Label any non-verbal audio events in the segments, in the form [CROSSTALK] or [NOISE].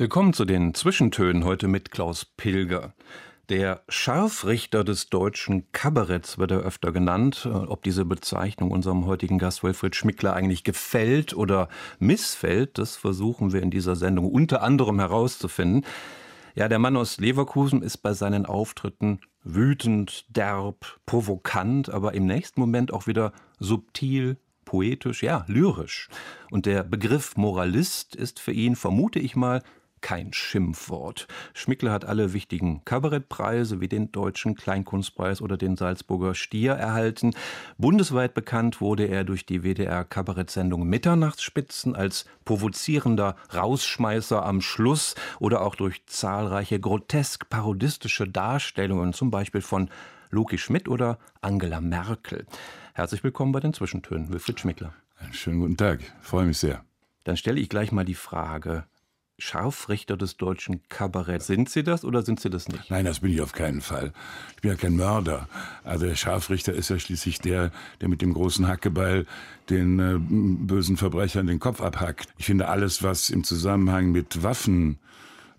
Willkommen zu den Zwischentönen heute mit Klaus Pilger. Der Scharfrichter des deutschen Kabaretts wird er öfter genannt. Ob diese Bezeichnung unserem heutigen Gast Wilfried Schmickler eigentlich gefällt oder missfällt, das versuchen wir in dieser Sendung unter anderem herauszufinden. Ja, der Mann aus Leverkusen ist bei seinen Auftritten wütend, derb, provokant, aber im nächsten Moment auch wieder subtil, poetisch, ja, lyrisch. Und der Begriff Moralist ist für ihn, vermute ich mal, kein Schimpfwort. Schmickler hat alle wichtigen Kabarettpreise wie den Deutschen Kleinkunstpreis oder den Salzburger Stier erhalten. Bundesweit bekannt wurde er durch die WDR-Kabarettsendung Mitternachtsspitzen als provozierender Rausschmeißer am Schluss oder auch durch zahlreiche grotesk parodistische Darstellungen, zum Beispiel von Loki Schmidt oder Angela Merkel. Herzlich willkommen bei den Zwischentönen, Wilfried Schmickler. Einen schönen guten Tag, freue mich sehr. Dann stelle ich gleich mal die Frage, Scharfrichter des deutschen Kabaretts. Sind Sie das oder sind Sie das nicht? Nein, das bin ich auf keinen Fall. Ich bin ja kein Mörder. Also der Scharfrichter ist ja schließlich der, der mit dem großen Hackebeil den äh, bösen Verbrechern den Kopf abhackt. Ich finde alles, was im Zusammenhang mit Waffen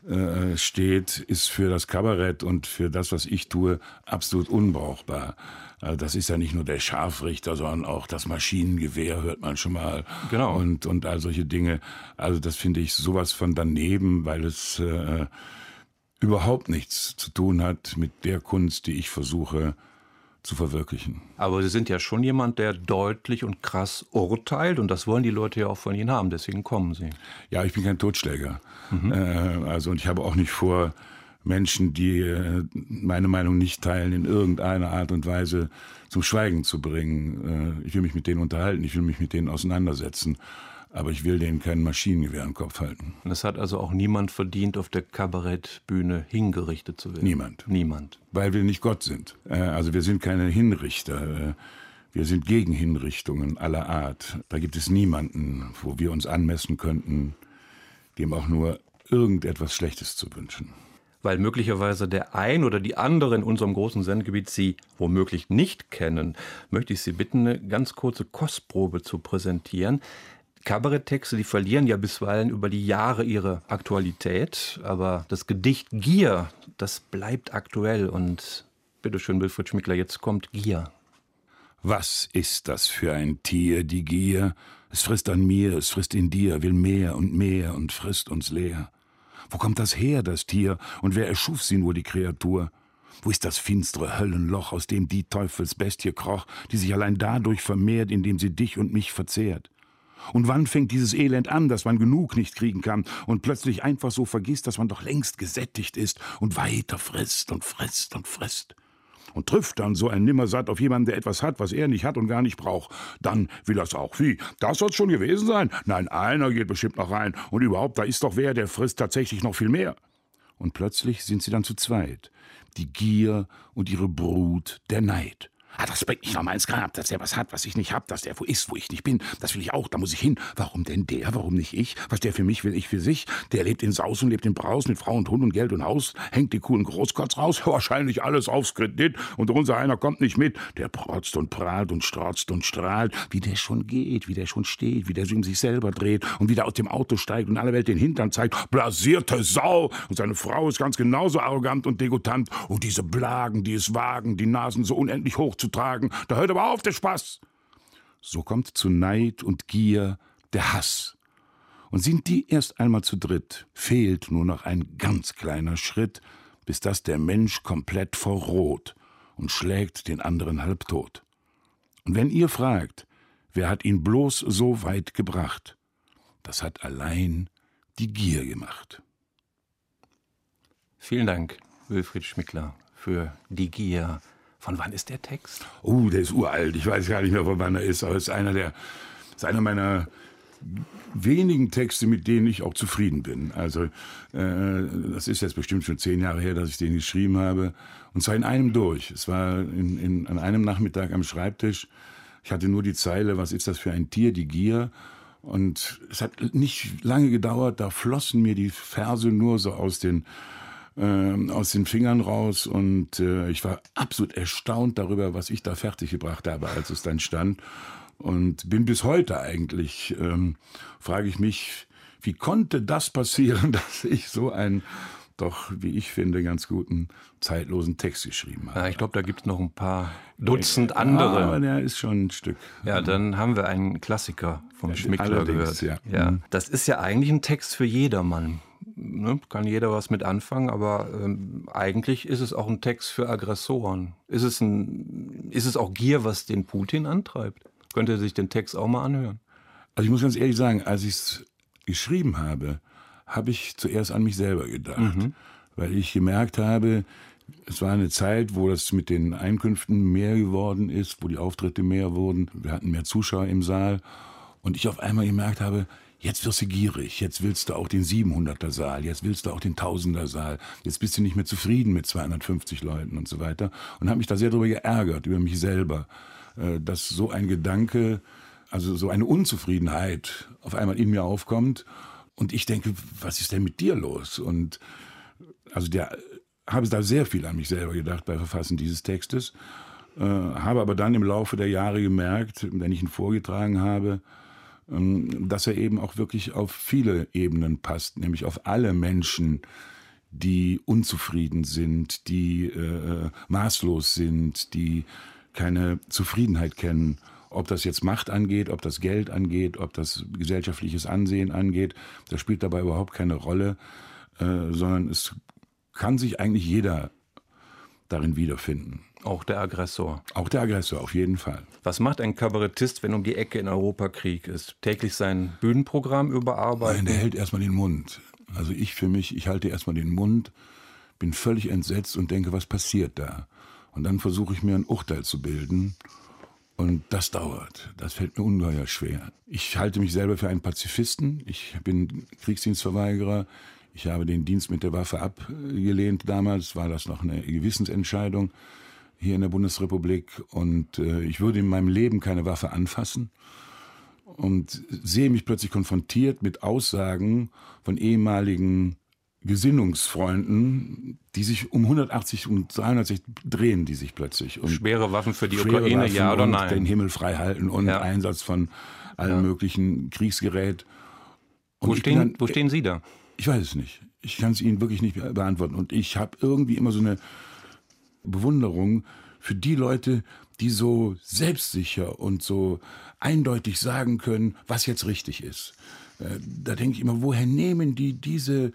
äh, steht, ist für das Kabarett und für das, was ich tue, absolut unbrauchbar. Also das ist ja nicht nur der Scharfrichter, sondern auch das Maschinengewehr hört man schon mal. Genau. Und, und all solche Dinge. Also das finde ich sowas von daneben, weil es äh, überhaupt nichts zu tun hat mit der Kunst, die ich versuche zu verwirklichen. Aber Sie sind ja schon jemand, der deutlich und krass urteilt und das wollen die Leute ja auch von Ihnen haben, deswegen kommen Sie. Ja, ich bin kein Totschläger. Mhm. Äh, also und ich habe auch nicht vor, Menschen, die äh, meine Meinung nicht teilen, in irgendeiner Art und Weise zum Schweigen zu bringen. Äh, ich will mich mit denen unterhalten, ich will mich mit denen auseinandersetzen. Aber ich will denen kein Maschinengewehr im Kopf halten. Es hat also auch niemand verdient, auf der Kabarettbühne hingerichtet zu werden. Niemand. Niemand. Weil wir nicht Gott sind. Äh, also wir sind keine Hinrichter. Wir sind gegen Hinrichtungen aller Art. Da gibt es niemanden, wo wir uns anmessen könnten, dem auch nur irgendetwas Schlechtes zu wünschen weil möglicherweise der ein oder die andere in unserem großen Sendegebiet Sie womöglich nicht kennen, möchte ich Sie bitten, eine ganz kurze Kostprobe zu präsentieren. Kabaretttexte, die verlieren ja bisweilen über die Jahre ihre Aktualität, aber das Gedicht Gier, das bleibt aktuell und bitteschön, Wilfried Schmickler, jetzt kommt Gier. Was ist das für ein Tier, die Gier? Es frisst an mir, es frisst in dir, will mehr und mehr und frisst uns leer. Wo kommt das her, das Tier, und wer erschuf sie nur, die Kreatur? Wo ist das finstere Höllenloch, aus dem die Teufelsbestie kroch, die sich allein dadurch vermehrt, indem sie dich und mich verzehrt? Und wann fängt dieses Elend an, dass man genug nicht kriegen kann und plötzlich einfach so vergisst, dass man doch längst gesättigt ist und weiter frisst und frisst und frisst? Und trifft dann so ein Nimmersatt auf jemanden, der etwas hat, was er nicht hat und gar nicht braucht, dann will er's auch. Wie? Das soll's schon gewesen sein? Nein, einer geht bestimmt noch rein. Und überhaupt, da ist doch wer, der frisst tatsächlich noch viel mehr. Und plötzlich sind sie dann zu zweit. Die Gier und ihre Brut, der Neid. Ah, das bringt mich nochmal ins Grab, dass der was hat, was ich nicht hab, dass der wo ist, wo ich nicht bin. Das will ich auch, da muss ich hin. Warum denn der, warum nicht ich? Was der für mich will, ich für sich. Der lebt in Saus und lebt in Braus mit Frau und Hund und Geld und Haus, hängt die coolen Großkotz raus, [LAUGHS] wahrscheinlich alles aufs Kredit und unser einer kommt nicht mit. Der protzt und prahlt und strotzt und strahlt, wie der schon geht, wie der schon steht, wie der sich um sich selber dreht und wie der aus dem Auto steigt und alle Welt den Hintern zeigt. Blasierte Sau! Und seine Frau ist ganz genauso arrogant und degutant. Und diese Blagen, die es wagen, die Nasen so unendlich hoch zu tragen. Da hört aber auf der Spaß. So kommt zu Neid und Gier der Hass. Und sind die erst einmal zu dritt, fehlt nur noch ein ganz kleiner Schritt, bis das der Mensch komplett verroht und schlägt den anderen halbtot. Und wenn ihr fragt, wer hat ihn bloß so weit gebracht, das hat allein die Gier gemacht. Vielen Dank, Wilfried Schmickler, für die Gier. Von wann ist der Text? Oh, der ist uralt. Ich weiß gar nicht mehr, von wann er ist, aber es ist einer der, ist einer meiner wenigen Texte, mit denen ich auch zufrieden bin. Also äh, das ist jetzt bestimmt schon zehn Jahre her, dass ich den geschrieben habe. Und zwar in einem durch. Es war in, in, an einem Nachmittag am Schreibtisch. Ich hatte nur die Zeile, was ist das für ein Tier, die Gier. Und es hat nicht lange gedauert, da flossen mir die Verse nur so aus den, äh, aus den Fingern raus. Und äh, ich war absolut erstaunt darüber, was ich da fertiggebracht habe, als es dann stand. Und bin bis heute eigentlich, ähm, frage ich mich, wie konnte das passieren, [LAUGHS] dass ich so einen doch, wie ich finde, ganz guten zeitlosen Text geschrieben habe. Ja, ich glaube, da gibt es noch ein paar Dutzend andere. Ja, aber der ist schon ein Stück. Ja, dann haben wir einen Klassiker vom ja, Schmickler gehört. Ja. ja. Mhm. Das ist ja eigentlich ein Text für jedermann. Ne? Kann jeder was mit anfangen, aber ähm, eigentlich ist es auch ein Text für Aggressoren. Ist es, ein, ist es auch Gier, was den Putin antreibt? Könnte sich den Text auch mal anhören. Also ich muss ganz ehrlich sagen, als ich es geschrieben habe, habe ich zuerst an mich selber gedacht, mhm. weil ich gemerkt habe, es war eine Zeit, wo das mit den Einkünften mehr geworden ist, wo die Auftritte mehr wurden. Wir hatten mehr Zuschauer im Saal. Und ich auf einmal gemerkt habe, jetzt wirst du gierig, jetzt willst du auch den 700er Saal, jetzt willst du auch den 1000er Saal, jetzt bist du nicht mehr zufrieden mit 250 Leuten und so weiter. Und habe mich da sehr darüber geärgert, über mich selber. Äh, dass so ein Gedanke, also so eine Unzufriedenheit auf einmal in mir aufkommt. Und ich denke, was ist denn mit dir los? Und also der habe da sehr viel an mich selber gedacht bei Verfassen dieses Textes, äh, habe aber dann im Laufe der Jahre gemerkt, wenn ich ihn vorgetragen habe, dass er eben auch wirklich auf viele Ebenen passt, nämlich auf alle Menschen, die unzufrieden sind, die äh, maßlos sind, die keine Zufriedenheit kennen. Ob das jetzt Macht angeht, ob das Geld angeht, ob das gesellschaftliches Ansehen angeht, das spielt dabei überhaupt keine Rolle, äh, sondern es kann sich eigentlich jeder darin wiederfinden. Auch der Aggressor. Auch der Aggressor, auf jeden Fall. Was macht ein Kabarettist, wenn um die Ecke in Europa Krieg ist? Täglich sein Bühnenprogramm überarbeiten? Nein, der hält erstmal den Mund. Also ich für mich, ich halte erstmal den Mund, bin völlig entsetzt und denke, was passiert da? Und dann versuche ich mir ein Urteil zu bilden. Und das dauert. Das fällt mir ungeheuer schwer. Ich halte mich selber für einen Pazifisten. Ich bin Kriegsdienstverweigerer. Ich habe den Dienst mit der Waffe abgelehnt. Damals war das noch eine Gewissensentscheidung hier in der Bundesrepublik. Und äh, ich würde in meinem Leben keine Waffe anfassen. Und sehe mich plötzlich konfrontiert mit Aussagen von ehemaligen Gesinnungsfreunden, die sich um 180 und 360 drehen, die sich plötzlich. Und schwere Waffen für die Ukraine, Waffen ja oder nein? Den Himmel frei halten und ja. Einsatz von allem ja. möglichen Kriegsgerät. wo stehen, dann, wo stehen Sie da? Ich weiß es nicht. Ich kann es Ihnen wirklich nicht beantworten. Und ich habe irgendwie immer so eine Bewunderung für die Leute, die so selbstsicher und so eindeutig sagen können, was jetzt richtig ist. Äh, da denke ich immer, woher nehmen die diese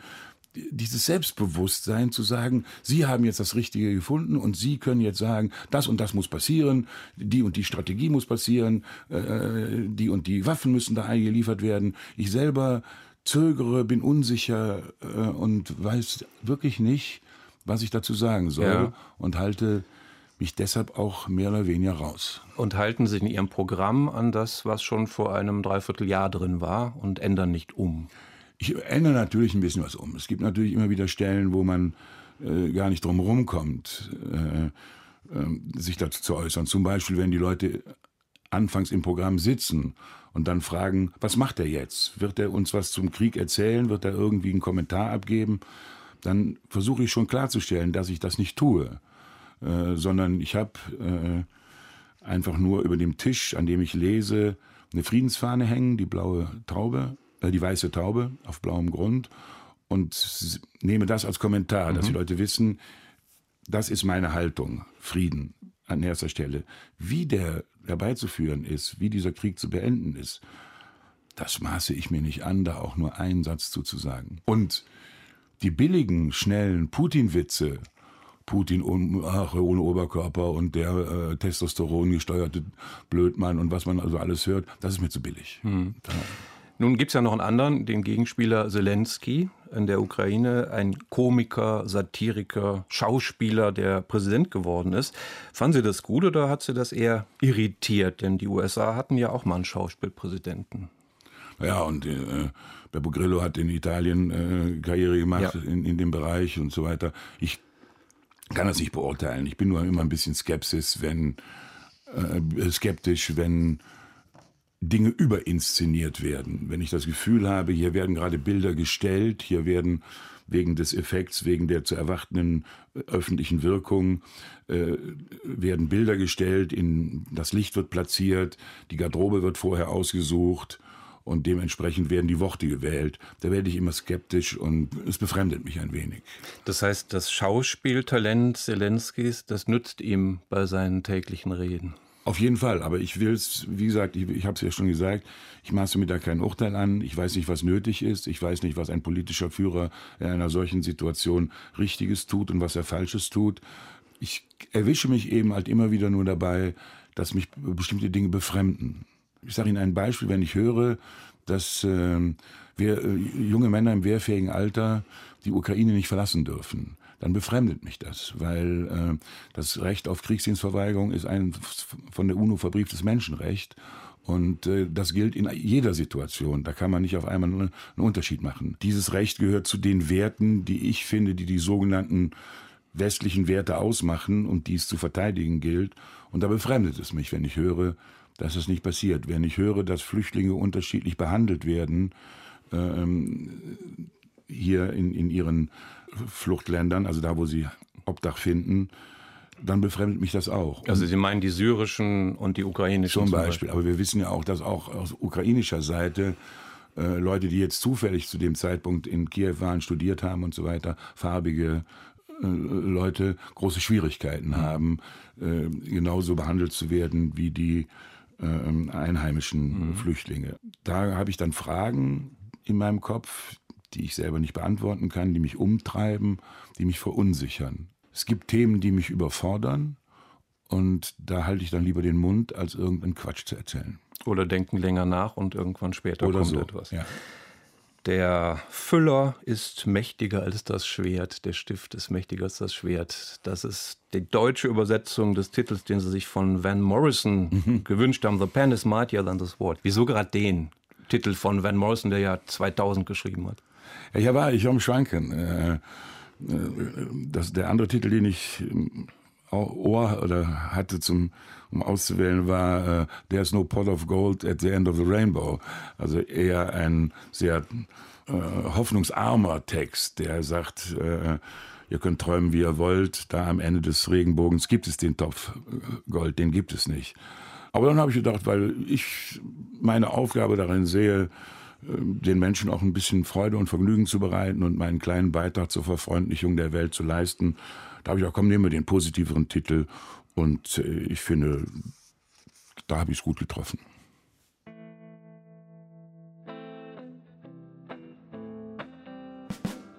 dieses Selbstbewusstsein zu sagen, Sie haben jetzt das Richtige gefunden und Sie können jetzt sagen, das und das muss passieren, die und die Strategie muss passieren, äh, die und die Waffen müssen da eingeliefert werden. Ich selber zögere, bin unsicher äh, und weiß wirklich nicht, was ich dazu sagen soll ja. und halte mich deshalb auch mehr oder weniger raus. Und halten sich in Ihrem Programm an das, was schon vor einem Dreivierteljahr drin war und ändern nicht um? Ich ändere natürlich ein bisschen was um. Es gibt natürlich immer wieder Stellen, wo man äh, gar nicht drum rumkommt, äh, äh, sich dazu zu äußern. Zum Beispiel, wenn die Leute anfangs im Programm sitzen und dann fragen, was macht er jetzt? Wird er uns was zum Krieg erzählen? Wird er irgendwie einen Kommentar abgeben? Dann versuche ich schon klarzustellen, dass ich das nicht tue, äh, sondern ich habe äh, einfach nur über dem Tisch, an dem ich lese, eine Friedensfahne hängen, die blaue Taube äh, die weiße Taube auf blauem Grund und nehme das als Kommentar, mhm. dass die mhm. Leute wissen, das ist meine Haltung, Frieden an erster Stelle. Wie der herbeizuführen ist, wie dieser Krieg zu beenden ist, das maße ich mir nicht an, da auch nur einen Satz zuzusagen. Und die billigen, schnellen Putin-Witze, Putin ohne Oberkörper und der äh, Testosteron gesteuerte Blödmann und was man also alles hört, das ist mir zu billig. Mhm. Nun gibt es ja noch einen anderen, den Gegenspieler Zelensky in der Ukraine, ein Komiker, Satiriker, Schauspieler, der Präsident geworden ist. Fanden Sie das gut oder hat Sie das eher irritiert? Denn die USA hatten ja auch mal einen Schauspielpräsidenten. Ja, und äh, Beppo Grillo hat in Italien äh, Karriere gemacht ja. in, in dem Bereich und so weiter. Ich kann das nicht beurteilen. Ich bin nur immer ein bisschen skeptisch, wenn äh, skeptisch, wenn Dinge überinszeniert werden. Wenn ich das Gefühl habe, hier werden gerade Bilder gestellt, hier werden wegen des Effekts, wegen der zu erwartenden äh, öffentlichen Wirkung, äh, werden Bilder gestellt, in, das Licht wird platziert, die Garderobe wird vorher ausgesucht und dementsprechend werden die Worte gewählt. Da werde ich immer skeptisch und es befremdet mich ein wenig. Das heißt, das Schauspieltalent Zelenskis, das nützt ihm bei seinen täglichen Reden. Auf jeden Fall, aber ich will es, wie gesagt, ich, ich habe es ja schon gesagt, ich maße mir da kein Urteil an, ich weiß nicht, was nötig ist, ich weiß nicht, was ein politischer Führer in einer solchen Situation Richtiges tut und was er Falsches tut. Ich erwische mich eben halt immer wieder nur dabei, dass mich bestimmte Dinge befremden. Ich sage Ihnen ein Beispiel, wenn ich höre, dass äh, wir, äh, junge Männer im wehrfähigen Alter die Ukraine nicht verlassen dürfen dann befremdet mich das, weil äh, das Recht auf Kriegsdienstverweigerung ist ein von der UNO verbrieftes Menschenrecht. Und äh, das gilt in jeder Situation. Da kann man nicht auf einmal einen Unterschied machen. Dieses Recht gehört zu den Werten, die ich finde, die die sogenannten westlichen Werte ausmachen und die es zu verteidigen gilt. Und da befremdet es mich, wenn ich höre, dass es nicht passiert. Wenn ich höre, dass Flüchtlinge unterschiedlich behandelt werden, ähm, hier in, in ihren Fluchtländern, also da, wo sie Obdach finden, dann befremdet mich das auch. Also Sie meinen die syrischen und die ukrainischen zum Beispiel. Zum Beispiel. Aber wir wissen ja auch, dass auch aus ukrainischer Seite äh, Leute, die jetzt zufällig zu dem Zeitpunkt in Kiew waren, studiert haben und so weiter, farbige äh, Leute große Schwierigkeiten haben, äh, genauso behandelt zu werden wie die äh, einheimischen mhm. Flüchtlinge. Da habe ich dann Fragen in meinem Kopf, die ich selber nicht beantworten kann, die mich umtreiben, die mich verunsichern. Es gibt Themen, die mich überfordern und da halte ich dann lieber den Mund, als irgendeinen Quatsch zu erzählen. Oder denken länger nach und irgendwann später Oder kommt so. etwas. Ja. Der Füller ist mächtiger als das Schwert, der Stift ist mächtiger als das Schwert. Das ist die deutsche Übersetzung des Titels, den Sie sich von Van Morrison mhm. gewünscht haben. The pen is mightier than the sword. Wieso gerade den Titel von Van Morrison, der ja 2000 geschrieben hat? Ja, war ich am Schwanken. Äh, äh, das, der andere Titel, den ich Ohr oder hatte zum um auszuwählen, war uh, There's no pot of gold at the end of the rainbow. Also eher ein sehr uh, hoffnungsarmer Text, der sagt, uh, ihr könnt träumen, wie ihr wollt, da am Ende des Regenbogens gibt es den Topf Gold, den gibt es nicht. Aber dann habe ich gedacht, weil ich meine Aufgabe darin sehe, den Menschen auch ein bisschen Freude und Vergnügen zu bereiten und meinen kleinen Beitrag zur Verfreundlichung der Welt zu leisten. Da habe ich auch, komm, nehmen wir den positiveren Titel. Und äh, ich finde, da habe ich es gut getroffen.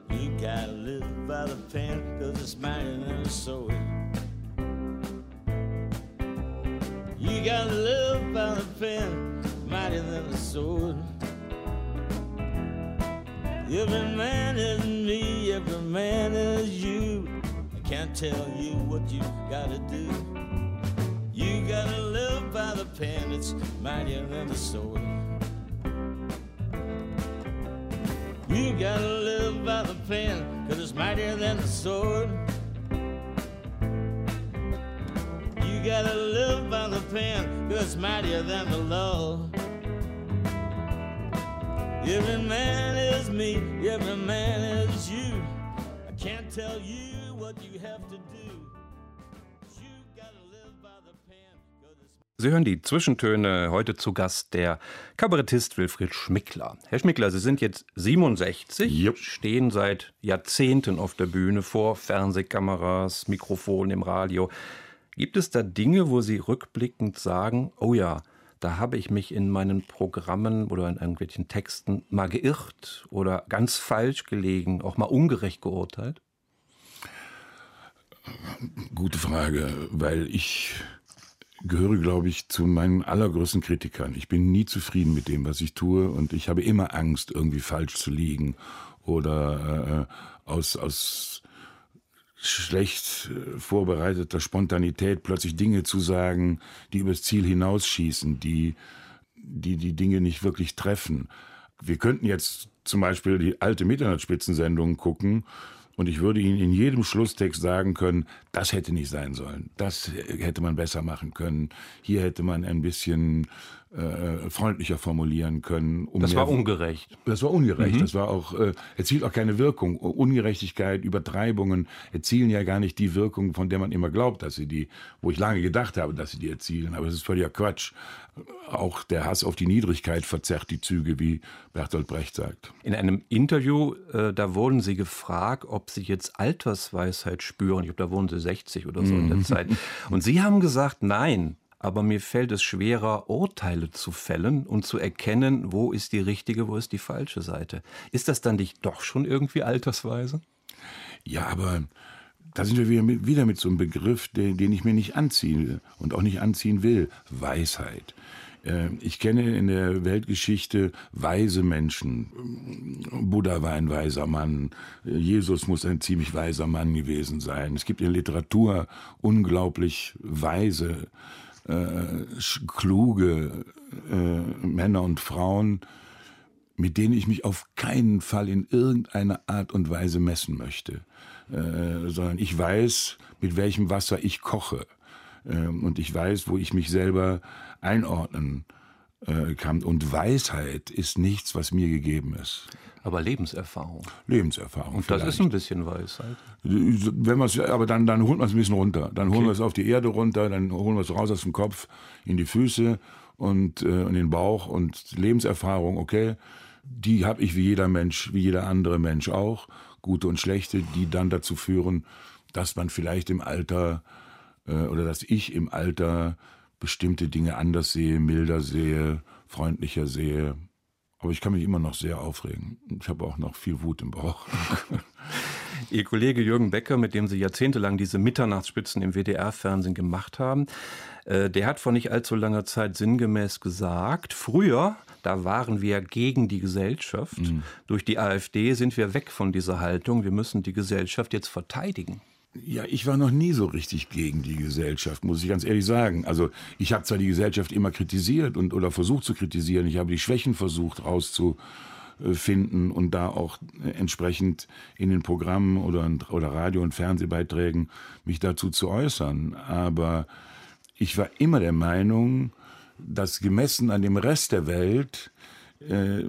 You gotta live by the pen, cause it's mine and the sword. You gotta live by the pen, mightier than the sword. Every man is me, every man is you. Can't tell you what you gotta do. You gotta live by the pen, it's mightier than the sword. You gotta live by the pen, cause it's mightier than the sword. You gotta live by the pen, cause it's mightier than the law. Every man is me, every man is you. I can't tell you Sie hören die Zwischentöne heute zu Gast der Kabarettist Wilfried Schmickler. Herr Schmickler, Sie sind jetzt 67, yep. stehen seit Jahrzehnten auf der Bühne vor Fernsehkameras, Mikrofon im Radio. Gibt es da Dinge, wo Sie rückblickend sagen, oh ja, da habe ich mich in meinen Programmen oder in irgendwelchen Texten mal geirrt oder ganz falsch gelegen, auch mal ungerecht geurteilt? Gute Frage, weil ich gehöre, glaube ich, zu meinen allergrößten Kritikern. Ich bin nie zufrieden mit dem, was ich tue und ich habe immer Angst, irgendwie falsch zu liegen oder äh, aus, aus schlecht äh, vorbereiteter Spontanität plötzlich Dinge zu sagen, die übers Ziel hinausschießen, die die die Dinge nicht wirklich treffen. Wir könnten jetzt zum Beispiel die alte Mitternachtsspitzensendung gucken und ich würde Ihnen in jedem Schlusstext sagen können, das hätte nicht sein sollen. Das hätte man besser machen können. Hier hätte man ein bisschen äh, freundlicher formulieren können. Um das war ungerecht. Das war ungerecht. Mhm. Das war auch, äh, erzielt auch keine Wirkung. Ungerechtigkeit, Übertreibungen erzielen ja gar nicht die Wirkung, von der man immer glaubt, dass sie die, wo ich lange gedacht habe, dass sie die erzielen. Aber es ist völliger Quatsch. Auch der Hass auf die Niedrigkeit verzerrt die Züge, wie Bertolt Brecht sagt. In einem Interview, äh, da wurden Sie gefragt, ob Sie jetzt Altersweisheit spüren. Ich glaube, da wurden Sie 60 oder so mhm. in der mhm. Zeit. Und Sie haben gesagt, nein aber mir fällt es schwerer, Urteile zu fällen und zu erkennen, wo ist die richtige, wo ist die falsche Seite. Ist das dann nicht doch schon irgendwie altersweise? Ja, aber da sind wir wieder mit, wieder mit so einem Begriff, den, den ich mir nicht anziehe und auch nicht anziehen will. Weisheit. Äh, ich kenne in der Weltgeschichte weise Menschen. Buddha war ein weiser Mann. Jesus muss ein ziemlich weiser Mann gewesen sein. Es gibt in der Literatur unglaublich weise äh, kluge äh, Männer und Frauen, mit denen ich mich auf keinen Fall in irgendeiner Art und Weise messen möchte, äh, sondern ich weiß, mit welchem Wasser ich koche. Äh, und ich weiß, wo ich mich selber einordnen äh, kann. Und Weisheit ist nichts, was mir gegeben ist. Aber Lebenserfahrung. Lebenserfahrung. Und das ist ein bisschen Weisheit. Wenn aber dann, dann holt man es ein bisschen runter. Dann holen wir es auf die Erde runter, dann holen wir es raus aus dem Kopf in die Füße und äh, in den Bauch und Lebenserfahrung, okay, die habe ich wie jeder Mensch, wie jeder andere Mensch auch, gute und schlechte, die dann dazu führen, dass man vielleicht im Alter äh, oder dass ich im Alter bestimmte Dinge anders sehe, milder sehe, freundlicher sehe, aber ich kann mich immer noch sehr aufregen. Ich habe auch noch viel Wut im Bauch. [LAUGHS] Ihr Kollege Jürgen Becker, mit dem Sie jahrzehntelang diese Mitternachtsspitzen im WDR-Fernsehen gemacht haben, äh, der hat vor nicht allzu langer Zeit sinngemäß gesagt, früher, da waren wir gegen die Gesellschaft. Mhm. Durch die AfD sind wir weg von dieser Haltung. Wir müssen die Gesellschaft jetzt verteidigen. Ja, ich war noch nie so richtig gegen die Gesellschaft, muss ich ganz ehrlich sagen. Also ich habe zwar die Gesellschaft immer kritisiert und oder versucht zu kritisieren, ich habe die Schwächen versucht rauszufinden und da auch entsprechend in den Programmen oder, oder Radio- und Fernsehbeiträgen mich dazu zu äußern. Aber ich war immer der Meinung, dass gemessen an dem Rest der Welt äh,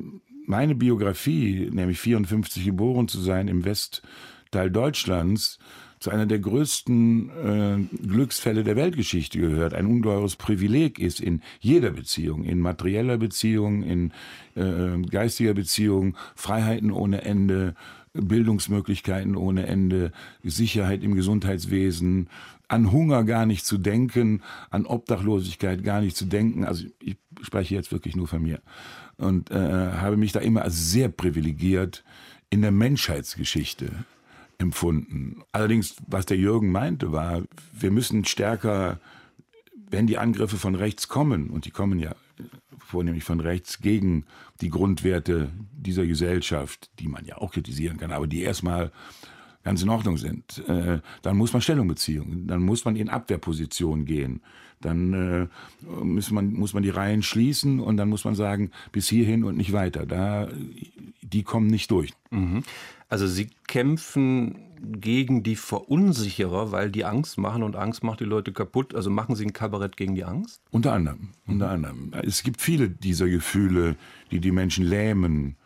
meine Biografie, nämlich 54 geboren zu sein im Westteil Deutschlands, zu einer der größten äh, Glücksfälle der Weltgeschichte gehört, ein ungeheures Privileg ist in jeder Beziehung, in materieller Beziehung, in äh, geistiger Beziehung, Freiheiten ohne Ende, Bildungsmöglichkeiten ohne Ende, Sicherheit im Gesundheitswesen, an Hunger gar nicht zu denken, an Obdachlosigkeit gar nicht zu denken. Also ich spreche jetzt wirklich nur von mir und äh, habe mich da immer als sehr privilegiert in der Menschheitsgeschichte empfunden. Allerdings, was der Jürgen meinte, war, wir müssen stärker, wenn die Angriffe von rechts kommen, und die kommen ja vornehmlich von rechts gegen die Grundwerte dieser Gesellschaft, die man ja auch kritisieren kann, aber die erstmal ganz in Ordnung sind, äh, dann muss man Stellung beziehen, dann muss man in Abwehrposition gehen, dann äh, muss, man, muss man die Reihen schließen und dann muss man sagen, bis hierhin und nicht weiter. Da, die kommen nicht durch. Mhm. Also Sie kämpfen gegen die Verunsicherer, weil die Angst machen und Angst macht die Leute kaputt. Also machen Sie ein Kabarett gegen die Angst? Unter anderem, unter anderem. Es gibt viele dieser Gefühle, die die Menschen lähmen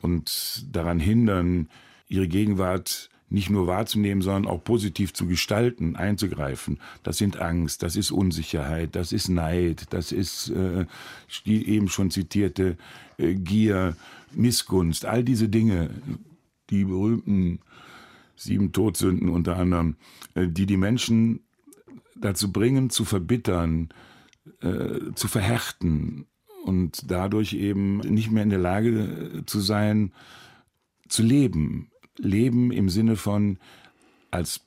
und daran hindern, ihre Gegenwart nicht nur wahrzunehmen, sondern auch positiv zu gestalten, einzugreifen. Das sind Angst, das ist Unsicherheit, das ist Neid, das ist äh, die eben schon zitierte äh, Gier, Missgunst, all diese Dinge die berühmten sieben Todsünden unter anderem, äh, die die Menschen dazu bringen, zu verbittern, äh, zu verhärten und dadurch eben nicht mehr in der Lage zu sein, zu leben. Leben im Sinne von als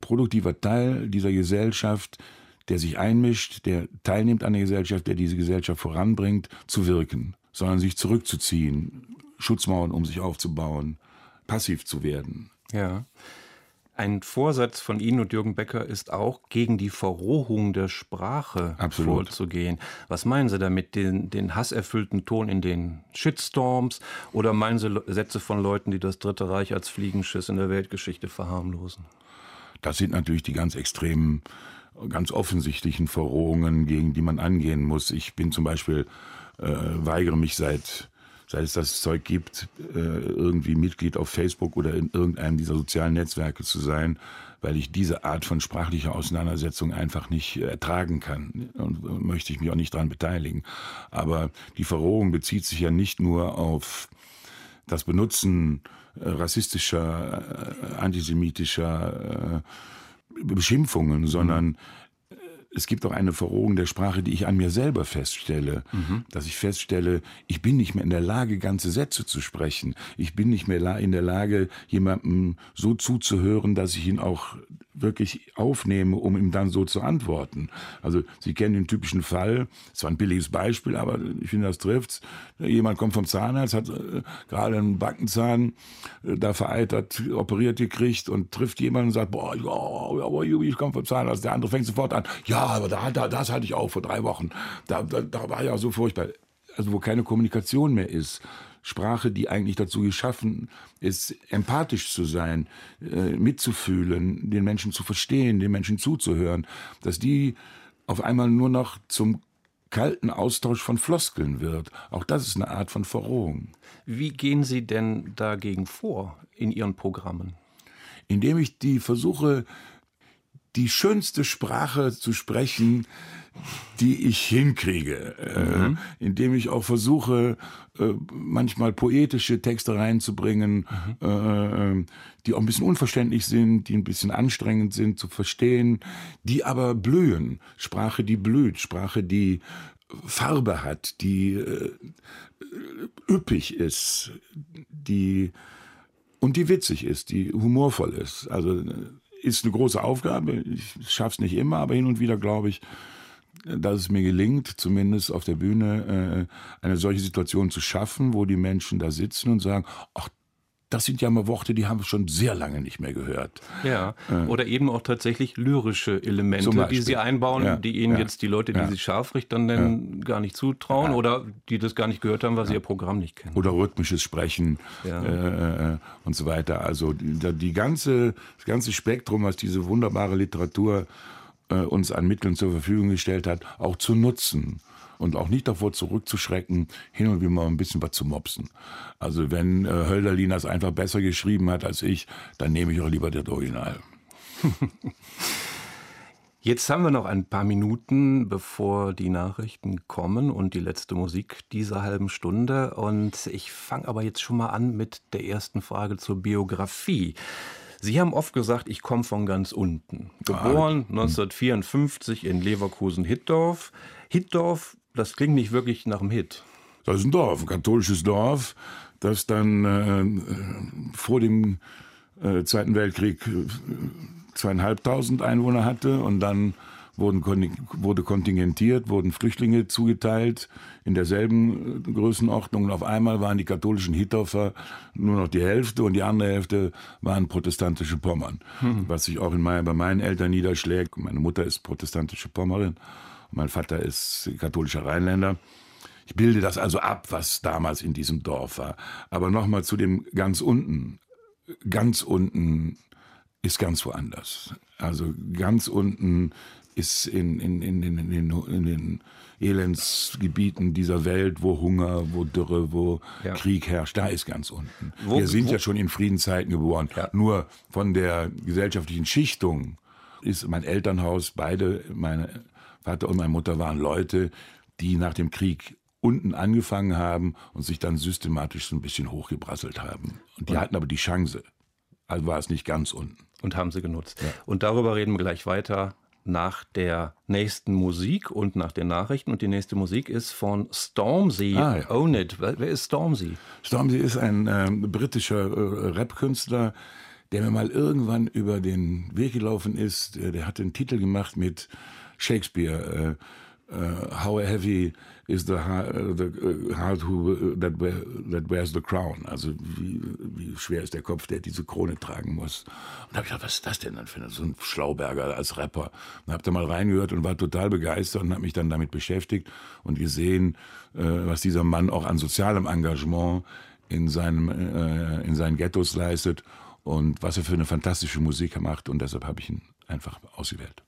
produktiver Teil dieser Gesellschaft, der sich einmischt, der teilnimmt an der Gesellschaft, der diese Gesellschaft voranbringt, zu wirken, sondern sich zurückzuziehen, Schutzmauern um sich aufzubauen, passiv zu werden. Ja. Ein Vorsatz von Ihnen und Jürgen Becker ist auch, gegen die Verrohung der Sprache Absolut. vorzugehen. Was meinen Sie damit? Den, den hasserfüllten Ton in den Shitstorms? Oder meinen Sie Sätze von Leuten, die das Dritte Reich als Fliegenschiss in der Weltgeschichte verharmlosen? Das sind natürlich die ganz extremen, ganz offensichtlichen Verrohungen, gegen die man angehen muss. Ich bin zum Beispiel, äh, weigere mich seit seit es das Zeug gibt, äh, irgendwie Mitglied auf Facebook oder in irgendeinem dieser sozialen Netzwerke zu sein, weil ich diese Art von sprachlicher Auseinandersetzung einfach nicht ertragen kann und möchte ich mich auch nicht daran beteiligen. Aber die Verrohung bezieht sich ja nicht nur auf das Benutzen äh, rassistischer, äh, antisemitischer Beschimpfungen, sondern es gibt auch eine Verrohung der Sprache, die ich an mir selber feststelle, mhm. dass ich feststelle, ich bin nicht mehr in der Lage, ganze Sätze zu sprechen. Ich bin nicht mehr in der Lage, jemandem so zuzuhören, dass ich ihn auch wirklich aufnehme, um ihm dann so zu antworten. Also Sie kennen den typischen Fall, es war ein billiges Beispiel, aber ich finde, das trifft's. Jemand kommt vom Zahnarzt, hat äh, gerade einen Backenzahn äh, da vereitert, operiert gekriegt und trifft jemanden und sagt, boah, ja, ich komme vom Zahnarzt. Der andere fängt sofort an, ja, aber da, da, das hatte ich auch vor drei Wochen. Da, da, da war ja so furchtbar. Also wo keine Kommunikation mehr ist, Sprache, die eigentlich dazu geschaffen ist, empathisch zu sein, äh, mitzufühlen, den Menschen zu verstehen, den Menschen zuzuhören, dass die auf einmal nur noch zum kalten Austausch von Floskeln wird. Auch das ist eine Art von Verrohung. Wie gehen Sie denn dagegen vor in Ihren Programmen? Indem ich die versuche, die schönste Sprache zu sprechen, die ich hinkriege, äh, mhm. äh, indem ich auch versuche, äh, manchmal poetische Texte reinzubringen, mhm. äh, äh, die auch ein bisschen unverständlich sind, die ein bisschen anstrengend sind zu verstehen, die aber blühen. Sprache, die blüht, Sprache, die Farbe hat, die äh, üppig ist, die und die witzig ist, die humorvoll ist. Also ist eine große Aufgabe. Ich schaffe es nicht immer, aber hin und wieder glaube ich, dass es mir gelingt, zumindest auf der Bühne äh, eine solche Situation zu schaffen, wo die Menschen da sitzen und sagen, ach, das sind ja mal Worte, die haben wir schon sehr lange nicht mehr gehört. Ja, äh, oder eben auch tatsächlich lyrische Elemente, die Sie einbauen, ja, die Ihnen ja, jetzt die Leute, die ja, sich Scharfrichtern nennen, ja. gar nicht zutrauen oder die das gar nicht gehört haben, weil sie Ihr Programm nicht kennen. Oder rhythmisches Sprechen äh, äh, und so weiter. Also die, die, ganze, das ganze Spektrum, was diese wunderbare Literatur äh, uns an Mitteln zur Verfügung gestellt hat, auch zu nutzen und auch nicht davor zurückzuschrecken, hin und wieder mal ein bisschen was zu mopsen. Also wenn äh, Hölderlin das einfach besser geschrieben hat als ich, dann nehme ich auch lieber das Original. [LAUGHS] Jetzt haben wir noch ein paar Minuten, bevor die Nachrichten kommen und die letzte Musik dieser halben Stunde. Und ich fange aber jetzt schon mal an mit der ersten Frage zur Biografie. Sie haben oft gesagt, ich komme von ganz unten. Geboren ah, 1954 in Leverkusen-Hittdorf. Hittdorf das klingt nicht wirklich nach einem Hit. Das ist ein Dorf, ein katholisches Dorf, das dann äh, vor dem äh, Zweiten Weltkrieg äh, zweieinhalbtausend Einwohner hatte und dann wurden, wurde kontingentiert, wurden Flüchtlinge zugeteilt in derselben äh, Größenordnung. Und auf einmal waren die katholischen Hitthofer nur noch die Hälfte und die andere Hälfte waren protestantische Pommern. Mhm. Was sich auch in mein, bei meinen Eltern niederschlägt. Meine Mutter ist protestantische Pommerin. Mein Vater ist katholischer Rheinländer. Ich bilde das also ab, was damals in diesem Dorf war. Aber nochmal zu dem ganz unten. Ganz unten ist ganz woanders. Also ganz unten ist in, in, in, in, in, den, in den Elendsgebieten dieser Welt, wo Hunger, wo Dürre, wo ja. Krieg herrscht, da ist ganz unten. Wo, Wir sind wo? ja schon in Friedenszeiten geboren. Ja. Nur von der gesellschaftlichen Schichtung ist mein Elternhaus, beide meine Vater und meine Mutter waren Leute, die nach dem Krieg unten angefangen haben und sich dann systematisch so ein bisschen hochgebrasselt haben. Und die und hatten aber die Chance. Also war es nicht ganz unten. Und haben sie genutzt. Ja. Und darüber reden wir gleich weiter nach der nächsten Musik und nach den Nachrichten. Und die nächste Musik ist von Stormzy. Ah, ja. Own It. Wer ist Stormzy? Stormzy ist ein äh, britischer äh, Rap-Künstler, der mir mal irgendwann über den Weg gelaufen ist. Der hat den Titel gemacht mit Shakespeare, uh, how heavy is the, uh, the heart who, that, that wears the crown. Also wie, wie schwer ist der Kopf, der diese Krone tragen muss. Und da habe ich gedacht, was ist das denn dann für so ein Schlauberger als Rapper? Und habe da mal reingehört und war total begeistert und habe mich dann damit beschäftigt und gesehen, äh, was dieser Mann auch an sozialem Engagement in, seinem, äh, in seinen Ghettos leistet und was er für eine fantastische Musik macht. Und deshalb habe ich ihn einfach ausgewählt.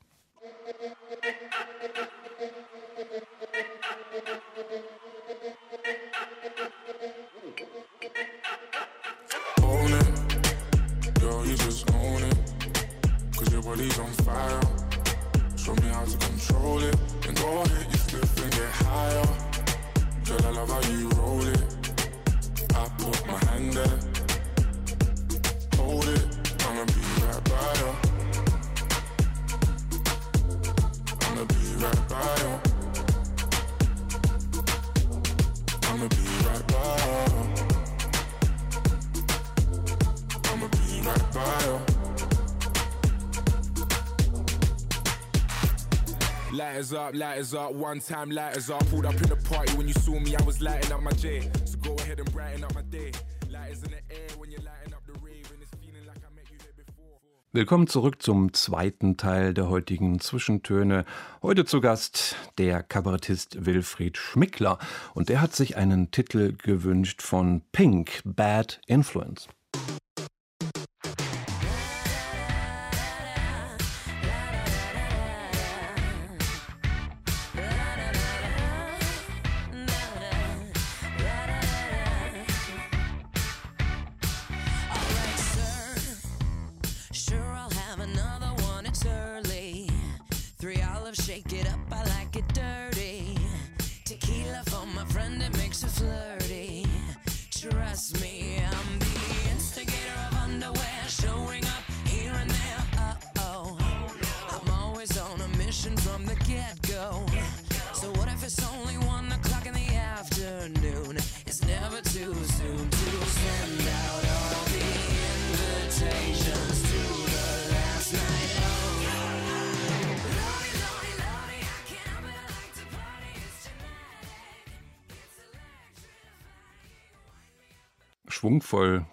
Body's on fire. Show me how to control it. And go ahead, you flip and get higher. Girl, I love how you roll it. I put my hand there. Hold it, I'ma be right by you. I'ma be right by you. I'ma be right by you. I'ma be right by you. Lighters up, lighters up, one time lighters up. Pulled up in the party when you saw me, I was lighting up my J. So go ahead and brighten up my day. Lighters in the air when you're lighting up the rave, and it's feeling like I met you here before. Willkommen zurück zum zweiten Teil der heutigen Zwischentöne. Heute zu Gast der Kabarettist Wilfried Schmickler. Und der hat sich einen Titel gewünscht von Pink, Bad Influence.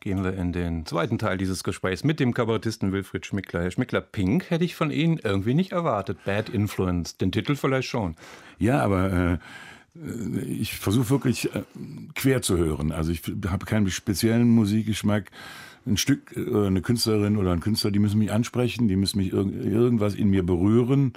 Gehen wir in den zweiten Teil dieses Gesprächs mit dem Kabarettisten Wilfried Schmickler. Herr Schmickler, Pink hätte ich von Ihnen irgendwie nicht erwartet. Bad Influence, den Titel vielleicht schon. Ja, aber äh, ich versuche wirklich äh, quer zu hören. Also ich habe keinen speziellen Musikgeschmack. Ein Stück, äh, eine Künstlerin oder ein Künstler, die müssen mich ansprechen, die müssen mich irg irgendwas in mir berühren.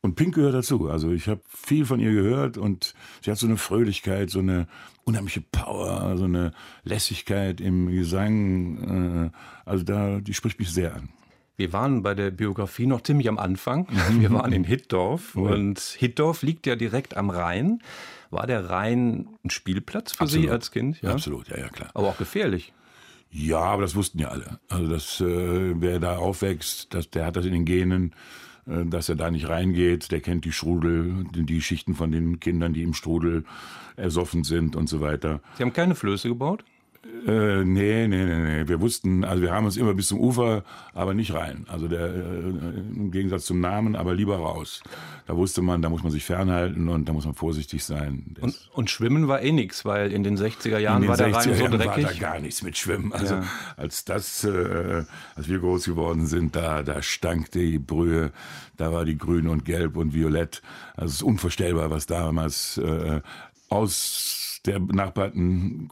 Und Pink gehört dazu. Also ich habe viel von ihr gehört und sie hat so eine Fröhlichkeit, so eine unheimliche Power, so eine Lässigkeit im Gesang. Äh, also da, die spricht mich sehr an. Wir waren bei der Biografie noch ziemlich am Anfang. [LAUGHS] Wir waren in Hittdorf ja. und Hittdorf liegt ja direkt am Rhein. War der Rhein ein Spielplatz für Absolut. Sie als Kind? Ja? Absolut, ja, ja, klar. Aber auch gefährlich. Ja, aber das wussten ja alle. Also, dass, äh, wer da aufwächst, das, der hat das in den Genen. Äh, dass er da nicht reingeht. Der kennt die Strudel, die Schichten von den Kindern, die im Strudel ersoffen sind und so weiter. Sie haben keine Flöße gebaut? Äh, nee, nee, nee, nee. Wir wussten, also wir haben uns immer bis zum Ufer, aber nicht rein. Also der, äh, im Gegensatz zum Namen, aber lieber raus. Da wusste man, da muss man sich fernhalten und da muss man vorsichtig sein. Und, und, Schwimmen war eh nichts, weil in den 60er Jahren den war der Rhein so dreckig. war da gar nichts mit Schwimmen. Also ja. als das, äh, als wir groß geworden sind, da, da stank die Brühe, da war die grün und gelb und violett. Also es ist unvorstellbar, was damals äh, aus der benachbarten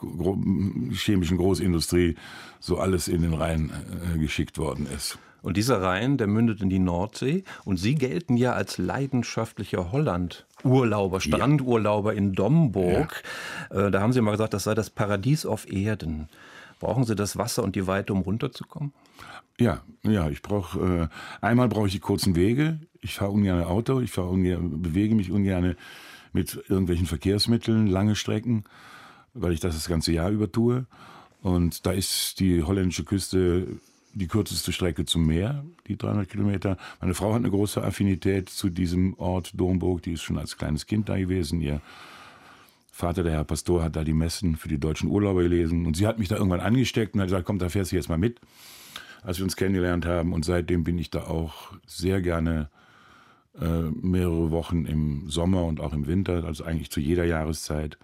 chemischen Großindustrie so alles in den Rhein äh, geschickt worden ist. Und dieser Rhein, der mündet in die Nordsee. Und Sie gelten ja als leidenschaftlicher Holland-Urlauber, Strandurlauber in Domburg. Ja. Äh, da haben Sie mal gesagt, das sei das Paradies auf Erden. Brauchen Sie das Wasser und die Weite, um runterzukommen? Ja, ja, ich brauche äh, einmal brauche ich die kurzen Wege. Ich fahre ungern Auto, ich fahre ungern, bewege mich ungern mit irgendwelchen Verkehrsmitteln, lange Strecken, weil ich das das ganze Jahr über tue. Und da ist die holländische Küste die kürzeste Strecke zum Meer, die 300 Kilometer. Meine Frau hat eine große Affinität zu diesem Ort Domburg. Die ist schon als kleines Kind da gewesen. Ihr Vater, der Herr Pastor, hat da die Messen für die deutschen Urlauber gelesen. Und sie hat mich da irgendwann angesteckt und hat gesagt, komm, da fährst du jetzt mal mit, als wir uns kennengelernt haben. Und seitdem bin ich da auch sehr gerne mehrere Wochen im Sommer und auch im Winter, also eigentlich zu jeder Jahreszeit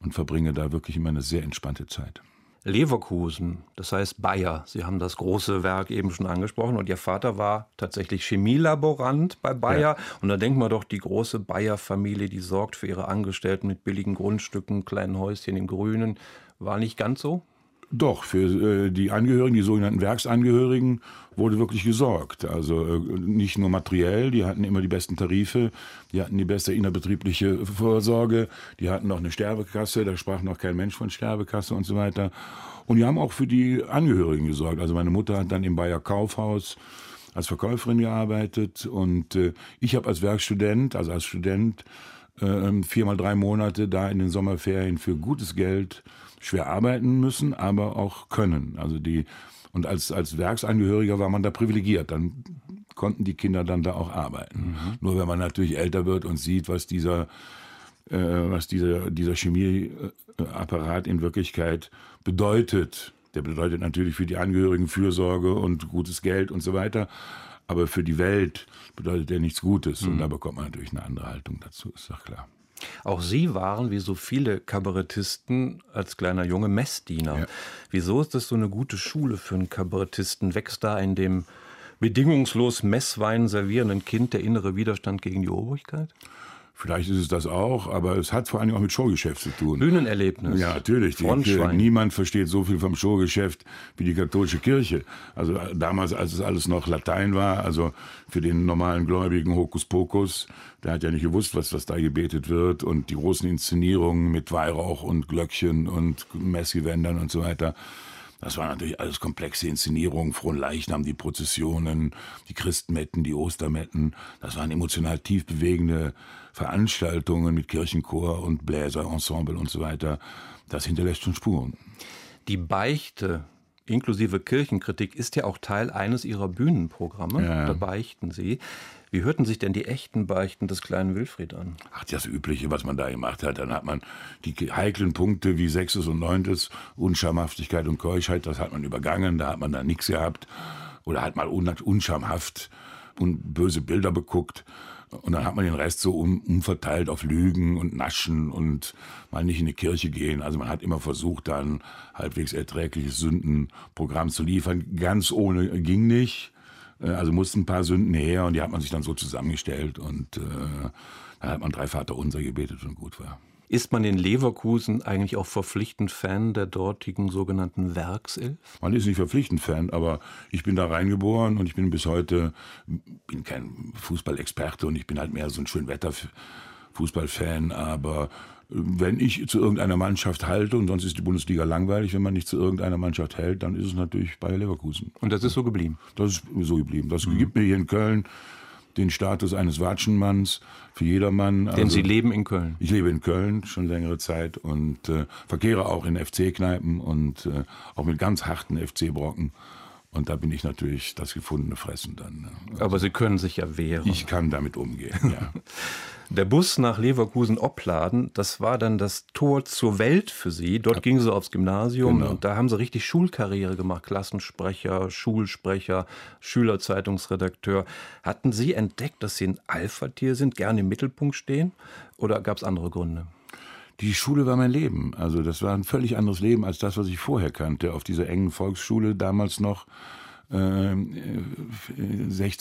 und verbringe da wirklich immer eine sehr entspannte Zeit. Leverkusen, das heißt Bayer. Sie haben das große Werk eben schon angesprochen und Ihr Vater war tatsächlich Chemielaborant bei Bayer. Ja. Und da denkt man doch, die große Bayer-Familie, die sorgt für ihre Angestellten mit billigen Grundstücken, kleinen Häuschen im Grünen. War nicht ganz so? Doch, für äh, die Angehörigen, die sogenannten Werksangehörigen, wurde wirklich gesorgt. Also äh, nicht nur materiell, die hatten immer die besten Tarife, die hatten die beste innerbetriebliche Vorsorge, die hatten noch eine Sterbekasse, da sprach noch kein Mensch von Sterbekasse und so weiter. Und die haben auch für die Angehörigen gesorgt. Also meine Mutter hat dann im Bayer Kaufhaus als Verkäuferin gearbeitet und äh, ich habe als Werkstudent, also als Student, äh, viermal drei Monate da in den Sommerferien für gutes Geld schwer arbeiten müssen, aber auch können. Also die, und als, als Werksangehöriger war man da privilegiert. Dann konnten die Kinder dann da auch arbeiten. Mhm. Nur wenn man natürlich älter wird und sieht, was dieser, äh, was dieser, dieser Chemieapparat in Wirklichkeit bedeutet. Der bedeutet natürlich für die Angehörigen Fürsorge und gutes Geld und so weiter. Aber für die Welt bedeutet der nichts Gutes. Mhm. Und da bekommt man natürlich eine andere Haltung dazu, ist doch klar. Auch Sie waren, wie so viele Kabarettisten, als kleiner Junge Messdiener. Ja. Wieso ist das so eine gute Schule für einen Kabarettisten? Wächst da in dem bedingungslos Messwein servierenden Kind der innere Widerstand gegen die Obrigkeit? Vielleicht ist es das auch, aber es hat vor allem auch mit Showgeschäft zu tun. Bühnenerlebnis. Ja, natürlich. Die, niemand versteht so viel vom Showgeschäft wie die katholische Kirche. Also äh, damals, als es alles noch Latein war, also für den normalen Gläubigen Hokuspokus, der hat ja nicht gewusst, was, was da gebetet wird und die großen Inszenierungen mit Weihrauch und Glöckchen und Messgewändern und so weiter. Das waren natürlich alles komplexe Inszenierungen, frohen Leichnam, die Prozessionen, die Christmetten, die Ostermetten. Das waren emotional tief bewegende Veranstaltungen mit Kirchenchor und Bläserensemble und so weiter. Das hinterlässt schon Spuren. Die Beichte inklusive Kirchenkritik ist ja auch Teil eines ihrer Bühnenprogramme. Ja. Da beichten sie. Wie hörten sich denn die echten Beichten des kleinen Wilfried an? Ach, das Übliche, was man da gemacht hat. Dann hat man die heiklen Punkte wie Sechstes und Neuntes, Unschamhaftigkeit und Keuschheit, das hat man übergangen, da hat man da nichts gehabt. Oder hat mal unschamhaft und böse Bilder beguckt. Und dann hat man den Rest so um, umverteilt auf Lügen und Naschen und mal nicht in die Kirche gehen. Also man hat immer versucht, da ein halbwegs erträgliches Sündenprogramm zu liefern. Ganz ohne ging nicht. Äh, also mussten ein paar Sünden her und die hat man sich dann so zusammengestellt und äh, dann hat man drei Vater unser gebetet und gut war. Ist man in Leverkusen eigentlich auch verpflichtend Fan der dortigen sogenannten Werkself? Man ist nicht verpflichtend Fan, aber ich bin da reingeboren und ich bin bis heute, bin kein Fußballexperte und ich bin halt mehr so ein Schönwetter-Fußballfan, aber wenn ich zu irgendeiner Mannschaft halte, und sonst ist die Bundesliga langweilig, wenn man nicht zu irgendeiner Mannschaft hält, dann ist es natürlich Bayer Leverkusen. Und das ist so geblieben? Das ist so geblieben. Das mhm. gibt mir hier in Köln den Status eines Watschenmanns für jedermann. Denn also, Sie leben in Köln? Ich lebe in Köln schon längere Zeit und äh, verkehre auch in FC-Kneipen und äh, auch mit ganz harten FC-Brocken. Und da bin ich natürlich das gefundene Fressen dann. Also, Aber Sie können sich ja wehren. Ich kann damit umgehen, ja. [LAUGHS] Der Bus nach Leverkusen-Opladen, das war dann das Tor zur Welt für Sie. Dort ja. gingen Sie aufs Gymnasium genau. und da haben Sie richtig Schulkarriere gemacht. Klassensprecher, Schulsprecher, Schülerzeitungsredakteur. Hatten Sie entdeckt, dass Sie ein Alpha-Tier sind, gerne im Mittelpunkt stehen? Oder gab es andere Gründe? Die Schule war mein Leben. Also das war ein völlig anderes Leben als das, was ich vorher kannte. Auf dieser engen Volksschule damals noch. 60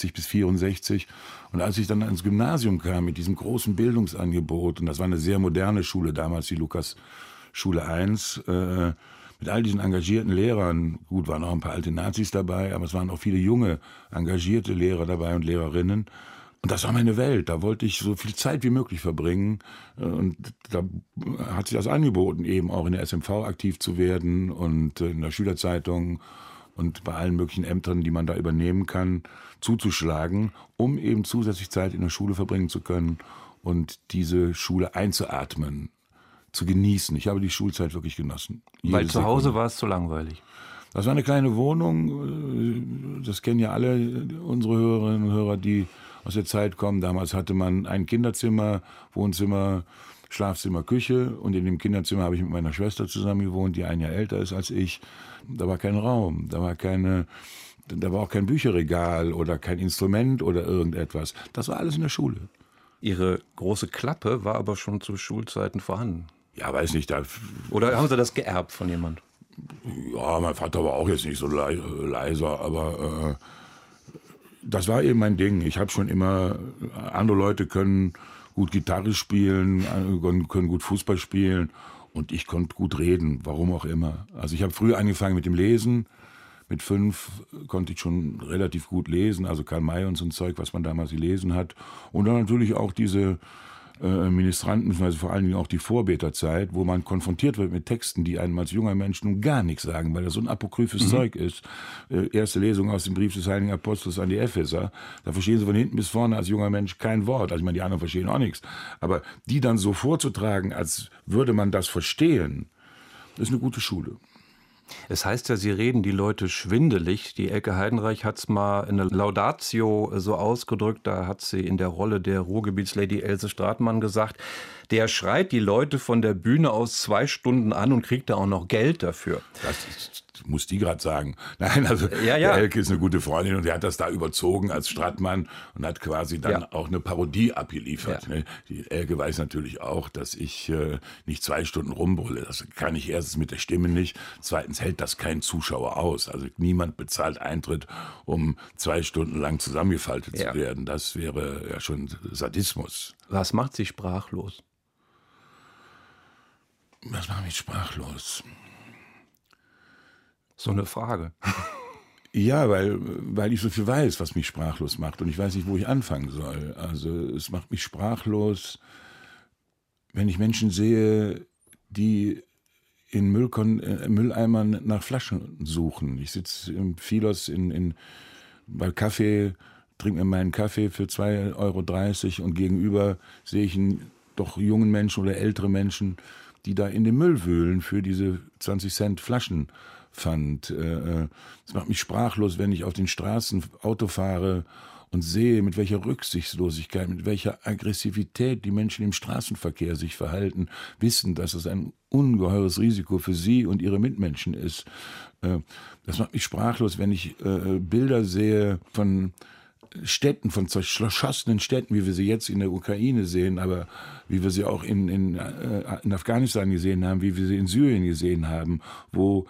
äh, bis 64. Und als ich dann ans Gymnasium kam mit diesem großen Bildungsangebot, und das war eine sehr moderne Schule damals, die Lukas Schule 1, äh, mit all diesen engagierten Lehrern, gut, waren auch ein paar alte Nazis dabei, aber es waren auch viele junge, engagierte Lehrer dabei und Lehrerinnen. Und das war meine Welt. Da wollte ich so viel Zeit wie möglich verbringen. Und da hat sich das angeboten, eben auch in der SMV aktiv zu werden und in der Schülerzeitung und bei allen möglichen Ämtern, die man da übernehmen kann, zuzuschlagen, um eben zusätzlich Zeit in der Schule verbringen zu können und diese Schule einzuatmen, zu genießen. Ich habe die Schulzeit wirklich genossen. Weil zu Hause war es zu langweilig. Das war eine kleine Wohnung. Das kennen ja alle unsere Hörerinnen und Hörer, die aus der Zeit kommen. Damals hatte man ein Kinderzimmer, Wohnzimmer, Schlafzimmer, Küche und in dem Kinderzimmer habe ich mit meiner Schwester zusammen gewohnt, die ein Jahr älter ist als ich. Da war kein Raum, da war keine Da war auch kein Bücherregal oder kein Instrument oder irgendetwas. Das war alles in der Schule. Ihre große Klappe war aber schon zu Schulzeiten vorhanden. Ja, weiß nicht. Da, Oder haben Sie das geerbt von jemand? ja, mein Vater war auch jetzt nicht so lei leiser, aber äh, das war eben mein Ding. Ich habe schon immer, andere Leute können gut Gitarre spielen, äh, können gut Fußball spielen und ich konnte gut reden, warum auch immer. Also ich habe früh angefangen mit dem Lesen. Mit fünf konnte ich schon relativ gut lesen, also Karl May und so ein Zeug, was man damals gelesen hat. Und dann natürlich auch diese äh, Ministranten, beziehungsweise vor allen Dingen auch die Vorbeterzeit, wo man konfrontiert wird mit Texten, die einem als junger Mensch nun gar nichts sagen, weil das so ein apokryphes mhm. Zeug ist. Äh, erste Lesung aus dem Brief des Heiligen Apostels an die Epheser. Da verstehen sie von hinten bis vorne als junger Mensch kein Wort. Also ich meine, die anderen verstehen auch nichts. Aber die dann so vorzutragen, als würde man das verstehen, ist eine gute Schule. Es heißt ja, Sie reden die Leute schwindelig. Die Elke Heidenreich hat es mal in der Laudatio so ausgedrückt, da hat sie in der Rolle der Ruhrgebietslady Else Stratmann gesagt, der schreit die Leute von der Bühne aus zwei Stunden an und kriegt da auch noch Geld dafür. Das ist muss die gerade sagen. [LAUGHS] Nein, also ja, ja. Elke ist eine gute Freundin und die hat das da überzogen als Stratmann und hat quasi dann ja. auch eine Parodie abgeliefert. Ne? Die Elke weiß natürlich auch, dass ich äh, nicht zwei Stunden rumbrülle. Das kann ich erstens mit der Stimme nicht. Zweitens hält das kein Zuschauer aus. Also niemand bezahlt Eintritt, um zwei Stunden lang zusammengefaltet zu werden. Das wäre ja schon Sadismus. Was macht Sie sprachlos? Was macht mich sprachlos? So eine Frage. Ja, weil, weil ich so viel weiß, was mich sprachlos macht und ich weiß nicht, wo ich anfangen soll. Also es macht mich sprachlos, wenn ich Menschen sehe, die in Müllkon äh, Mülleimern nach Flaschen suchen. Ich sitze im Philos in, in, bei Kaffee, trinke mir meinen Kaffee für 2,30 Euro und gegenüber sehe ich einen doch jungen Menschen oder ältere Menschen, die da in den Müll wühlen für diese 20 Cent Flaschen fand. Äh, äh, es macht mich sprachlos, wenn ich auf den Straßen Auto fahre und sehe, mit welcher Rücksichtslosigkeit, mit welcher Aggressivität die Menschen im Straßenverkehr sich verhalten, wissen, dass es ein ungeheures Risiko für sie und ihre Mitmenschen ist. Äh, das macht mich sprachlos, wenn ich Bilder sehe von Städten, von zerschossenen Städten, wie wir sie jetzt in der Ukraine sehen, aber wie wir sie auch in, in, in Afghanistan gesehen haben, wie wir sie in Syrien gesehen haben, wo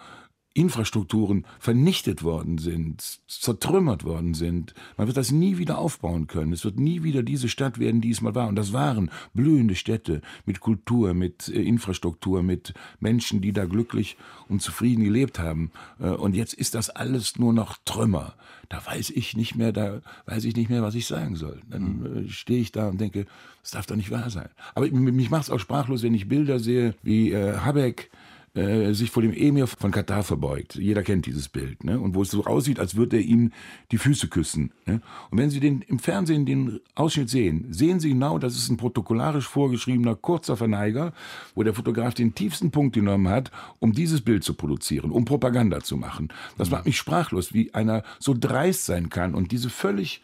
Infrastrukturen vernichtet worden sind, zertrümmert worden sind. Man wird das nie wieder aufbauen können. Es wird nie wieder diese Stadt werden, die es mal war. Und das waren blühende Städte mit Kultur, mit äh, Infrastruktur, mit Menschen, die da glücklich und zufrieden gelebt haben. Äh, und jetzt ist das alles nur noch Trümmer. Da weiß ich nicht mehr, da weiß ich nicht mehr, was ich sagen soll. Dann mhm. äh, stehe ich da und denke, das darf doch nicht wahr sein. Aber mich macht es auch sprachlos, wenn ich Bilder sehe, wie Habeck äh, sich vor dem Emir von Katar verbeugt. Jeder kennt dieses Bild. Ne? Und wo es so aussieht, als würde er ihm die Füße küssen. Ne? Und wenn Sie den, im Fernsehen den Ausschnitt sehen, sehen Sie genau, das ist ein protokollarisch vorgeschriebener kurzer Verneiger, wo der Fotograf den tiefsten Punkt genommen hat, um dieses Bild zu produzieren, um Propaganda zu machen. Das macht mich sprachlos, wie einer so dreist sein kann und diese völlig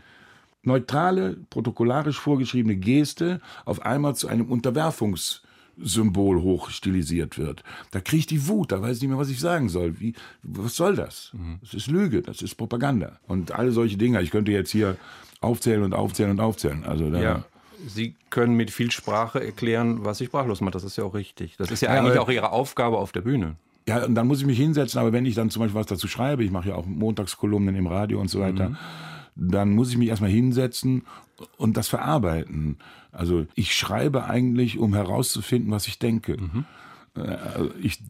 neutrale, protokollarisch vorgeschriebene Geste auf einmal zu einem Unterwerfungs- Symbol hochstilisiert wird. Da kriege ich die Wut, da weiß ich nicht mehr, was ich sagen soll. Wie, was soll das? Mhm. Das ist Lüge, das ist Propaganda. Und alle solche Dinge. Ich könnte jetzt hier aufzählen und aufzählen und aufzählen. Also da, ja. Sie können mit viel Sprache erklären, was Sie sprachlos macht. Das ist ja auch richtig. Das ist ja, ja eigentlich auch Ihre Aufgabe auf der Bühne. Ja, und dann muss ich mich hinsetzen, aber wenn ich dann zum Beispiel was dazu schreibe, ich mache ja auch Montagskolumnen im Radio und so weiter, mhm. dann muss ich mich erstmal hinsetzen und das verarbeiten. Also ich schreibe eigentlich, um herauszufinden, was ich denke. Mhm. Also ich,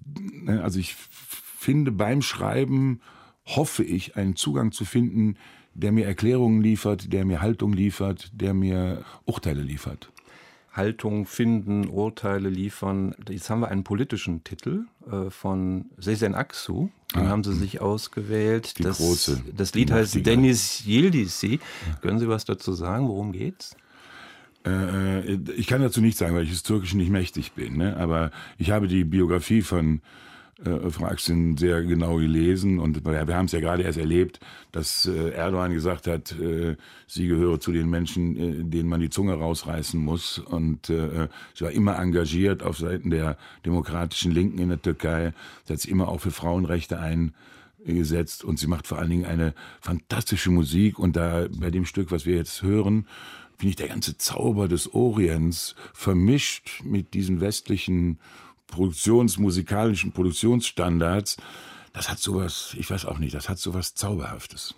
ne, also ich finde beim Schreiben, hoffe ich, einen Zugang zu finden, der mir Erklärungen liefert, der mir Haltung liefert, der mir Urteile liefert. Haltung finden, Urteile liefern. Jetzt haben wir einen politischen Titel äh, von Sezen Aksu. Den ah, haben Sie sich ausgewählt. Die das, große. Das Lied heißt Dennis Yildizi. Ja. Können Sie was dazu sagen? Worum geht's? Äh, äh, ich kann dazu nichts sagen, weil ich des Türkischen nicht mächtig bin. Ne? Aber ich habe die Biografie von äh, Frau Axel sehr genau gelesen und wir haben es ja gerade erst erlebt, dass äh, Erdogan gesagt hat, äh, sie gehöre zu den Menschen, äh, denen man die Zunge rausreißen muss. Und äh, sie war immer engagiert auf Seiten der demokratischen Linken in der Türkei, setzt immer auch für Frauenrechte ein gesetzt und sie macht vor allen Dingen eine fantastische Musik. Und da bei dem Stück, was wir jetzt hören, finde ich der ganze Zauber des Orients vermischt mit diesen westlichen produktionsmusikalischen Produktionsstandards, das hat sowas, ich weiß auch nicht, das hat sowas Zauberhaftes.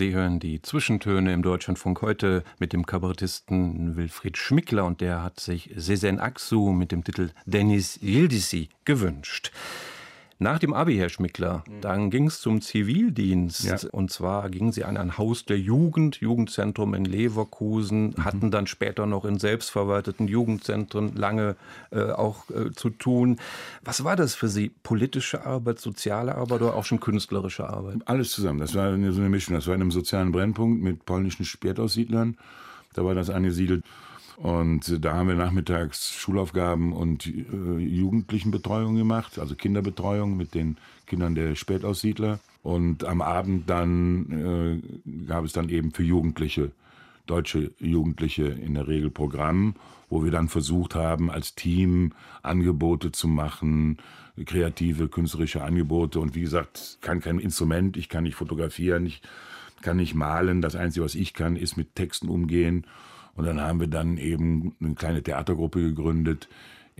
Sie hören die Zwischentöne im Deutschlandfunk heute mit dem Kabarettisten Wilfried Schmickler und der hat sich Sezen Aksu mit dem Titel Dennis Yildizi gewünscht. Nach dem Abi, Herr Schmickler, mhm. dann ging es zum Zivildienst. Ja. Und zwar gingen Sie an ein Haus der Jugend, Jugendzentrum in Leverkusen, mhm. hatten dann später noch in selbstverwalteten Jugendzentren lange äh, auch äh, zu tun. Was war das für Sie? Politische Arbeit, soziale Arbeit oder auch schon künstlerische Arbeit? Alles zusammen. Das war so eine Mischung. Das war in einem sozialen Brennpunkt mit polnischen Spätaussiedlern. Da war das angesiedelt. Und da haben wir nachmittags Schulaufgaben und äh, Jugendlichenbetreuung gemacht, also Kinderbetreuung mit den Kindern der Spätaussiedler. Und am Abend dann äh, gab es dann eben für Jugendliche, deutsche Jugendliche in der Regel Programm, wo wir dann versucht haben, als Team Angebote zu machen, kreative, künstlerische Angebote. Und wie gesagt, kann kein Instrument, ich kann nicht fotografieren, ich kann nicht malen. Das Einzige, was ich kann, ist mit Texten umgehen und dann haben wir dann eben eine kleine Theatergruppe gegründet,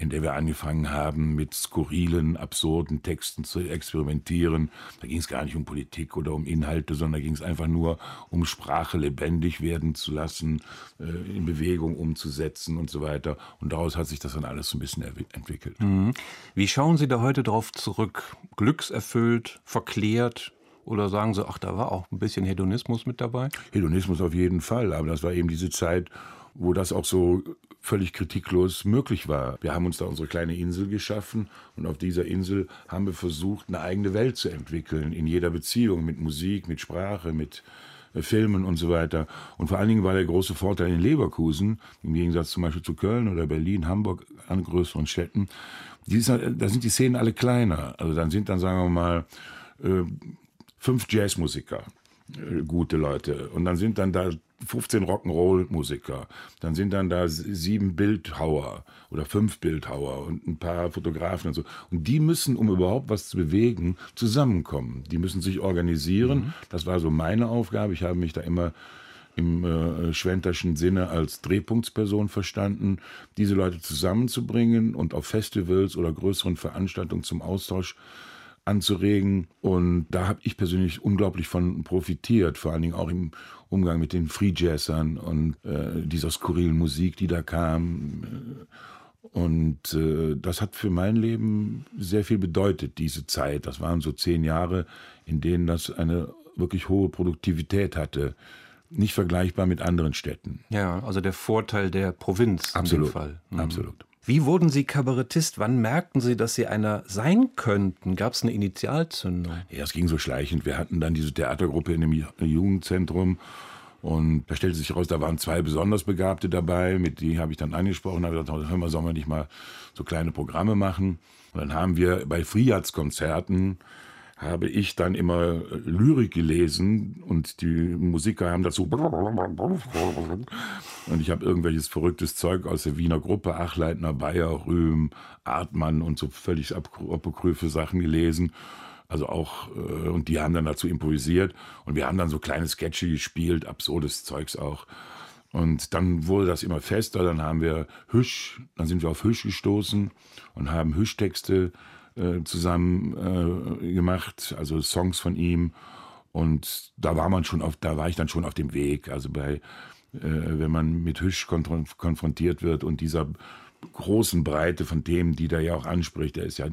in der wir angefangen haben, mit skurrilen, absurden Texten zu experimentieren. Da ging es gar nicht um Politik oder um Inhalte, sondern da ging es einfach nur um Sprache lebendig werden zu lassen, äh, in Bewegung umzusetzen und so weiter. Und daraus hat sich das dann alles so ein bisschen entwickelt. Mhm. Wie schauen Sie da heute drauf zurück? Glückserfüllt, verklärt, oder sagen Sie, ach, da war auch ein bisschen Hedonismus mit dabei? Hedonismus auf jeden Fall, aber das war eben diese Zeit, wo das auch so völlig kritiklos möglich war. Wir haben uns da unsere kleine Insel geschaffen und auf dieser Insel haben wir versucht, eine eigene Welt zu entwickeln, in jeder Beziehung, mit Musik, mit Sprache, mit äh, Filmen und so weiter. Und vor allen Dingen war der große Vorteil in Leverkusen, im Gegensatz zum Beispiel zu Köln oder Berlin, Hamburg, an größeren Städten, ist, da sind die Szenen alle kleiner. Also dann sind dann, sagen wir mal, äh, fünf Jazzmusiker, äh, gute Leute. Und dann sind dann da 15 Rock'n'Roll-Musiker. Dann sind dann da sieben Bildhauer oder fünf Bildhauer und ein paar Fotografen und so. Und die müssen, um überhaupt was zu bewegen, zusammenkommen. Die müssen sich organisieren. Mhm. Das war so meine Aufgabe. Ich habe mich da immer im äh, schwenterschen Sinne als Drehpunktsperson verstanden, diese Leute zusammenzubringen und auf Festivals oder größeren Veranstaltungen zum Austausch anzuregen. Und da habe ich persönlich unglaublich von profitiert, vor allen Dingen auch im Umgang mit den Free Jazzern und äh, dieser skurrilen Musik, die da kam. Und äh, das hat für mein Leben sehr viel bedeutet, diese Zeit. Das waren so zehn Jahre, in denen das eine wirklich hohe Produktivität hatte. Nicht vergleichbar mit anderen Städten. Ja, also der Vorteil der Provinz Absolut. in dem Fall. Mhm. Absolut. Wie wurden Sie Kabarettist? Wann merkten Sie, dass Sie einer sein könnten? Gab es eine Initialzündung? Ja, es ging so schleichend. Wir hatten dann diese Theatergruppe in dem Jugendzentrum und da stellte sich heraus, da waren zwei besonders Begabte dabei, mit die habe ich dann angesprochen, habe gesagt, hör mal, sollen wir nicht mal so kleine Programme machen? Und dann haben wir bei Friads-Konzerten habe ich dann immer äh, Lyrik gelesen und die Musiker haben dazu und ich habe irgendwelches verrücktes Zeug aus der Wiener Gruppe, Achleitner, Bayer, Rühm, Artmann und so völlig apokryphe Sachen gelesen. Also auch, äh, und die haben dann dazu improvisiert und wir haben dann so kleine Sketche gespielt, absurdes Zeugs auch. Und dann wurde das immer fester, dann haben wir Hüsch, dann sind wir auf Hüsch gestoßen und haben Hüschtexte äh, zusammen äh, gemacht, also Songs von ihm. Und da war man schon auf, da war ich dann schon auf dem Weg. Also bei, äh, wenn man mit Hüsch konfrontiert wird und dieser großen Breite von Themen, die der ja auch anspricht. Er ist ja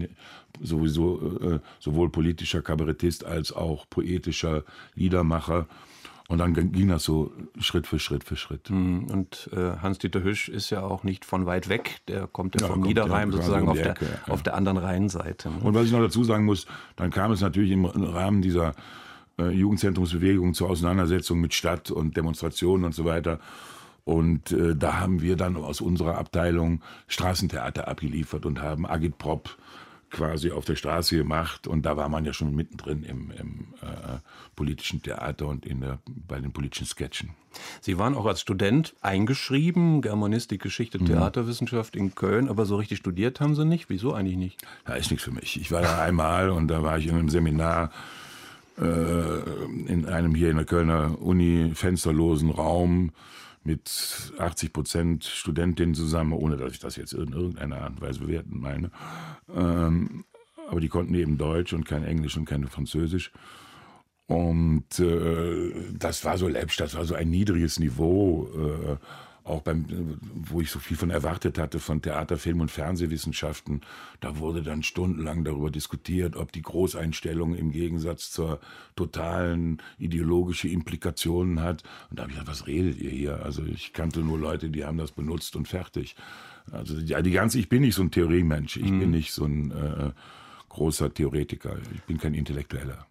sowieso äh, sowohl politischer Kabarettist als auch poetischer Liedermacher. Und dann ging das so Schritt für Schritt für Schritt. Mhm. Und äh, Hans-Dieter Hüsch ist ja auch nicht von weit weg. Der kommt ja, vom Niederrhein ja, sozusagen um auf, Ecke, der, ja. auf der anderen Rheinseite. Ne? Und was ich noch dazu sagen muss, dann kam es natürlich im Rahmen dieser äh, Jugendzentrumsbewegung zur Auseinandersetzung mit Stadt und Demonstrationen und so weiter. Und äh, da haben wir dann aus unserer Abteilung Straßentheater abgeliefert und haben Agitprop quasi auf der Straße gemacht. Und da war man ja schon mittendrin im, im äh, politischen Theater und in der, bei den politischen Sketchen. Sie waren auch als Student eingeschrieben, Germanistik, Geschichte, mhm. Theaterwissenschaft in Köln, aber so richtig studiert haben Sie nicht. Wieso eigentlich nicht? Ja, ist nichts für mich. Ich war da einmal und da war ich in einem Seminar äh, in einem hier in der Kölner Uni fensterlosen Raum mit 80 Prozent Studentinnen zusammen, ohne dass ich das jetzt in irgendeiner Art und Weise bewerten meine. Ähm, aber die konnten eben Deutsch und kein Englisch und kein Französisch. Und äh, das war so läppisch, das war so ein niedriges Niveau. Äh, auch beim, wo ich so viel von erwartet hatte, von Theater, Film und Fernsehwissenschaften, da wurde dann stundenlang darüber diskutiert, ob die Großeinstellung im Gegensatz zur totalen ideologische Implikationen hat. Und da habe ich gesagt, was redet ihr hier? Also ich kannte nur Leute, die haben das benutzt und fertig. Also ja, die ganze, ich bin nicht so ein Theoriemensch, ich mhm. bin nicht so ein äh, großer Theoretiker, ich bin kein Intellektueller.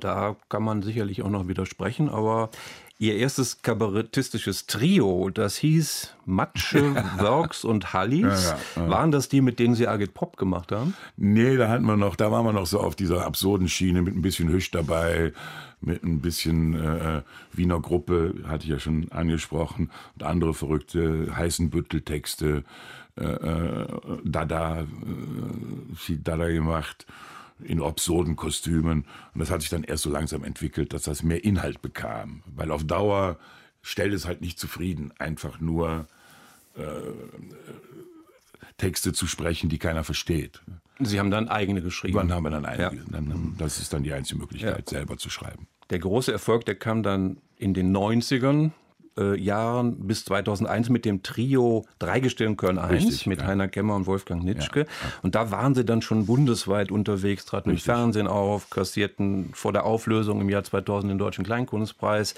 Da kann man sicherlich auch noch widersprechen, aber Ihr erstes kabarettistisches Trio, das hieß Matsche, [LAUGHS] Works und Hallis. Ja, ja, ja. Waren das die, mit denen Sie Agit Pop gemacht haben? Nee, da hatten wir noch, da waren wir noch so auf dieser absurden Schiene mit ein bisschen Hüsch dabei, mit ein bisschen äh, Wiener Gruppe, hatte ich ja schon angesprochen, und andere verrückte Heißenbüttel-Texte, äh, äh, Dada, äh, Dada gemacht in absurden Kostümen. Und das hat sich dann erst so langsam entwickelt, dass das mehr Inhalt bekam. Weil auf Dauer stellt es halt nicht zufrieden, einfach nur äh, Texte zu sprechen, die keiner versteht. Sie haben dann eigene geschrieben. Wann haben wir dann eigene? Ja. Das ist dann die einzige Möglichkeit, ja. selber zu schreiben. Der große Erfolg, der kam dann in den 90ern äh, Jahren bis 2001 mit dem Trio Dreigestirn Köln 1 Richtig, mit ja. Heiner Kemmer und Wolfgang Nitschke. Ja, ja. Und da waren sie dann schon bundesweit unterwegs, traten Richtig. im Fernsehen auf, kassierten vor der Auflösung im Jahr 2000 den Deutschen Kleinkunstpreis.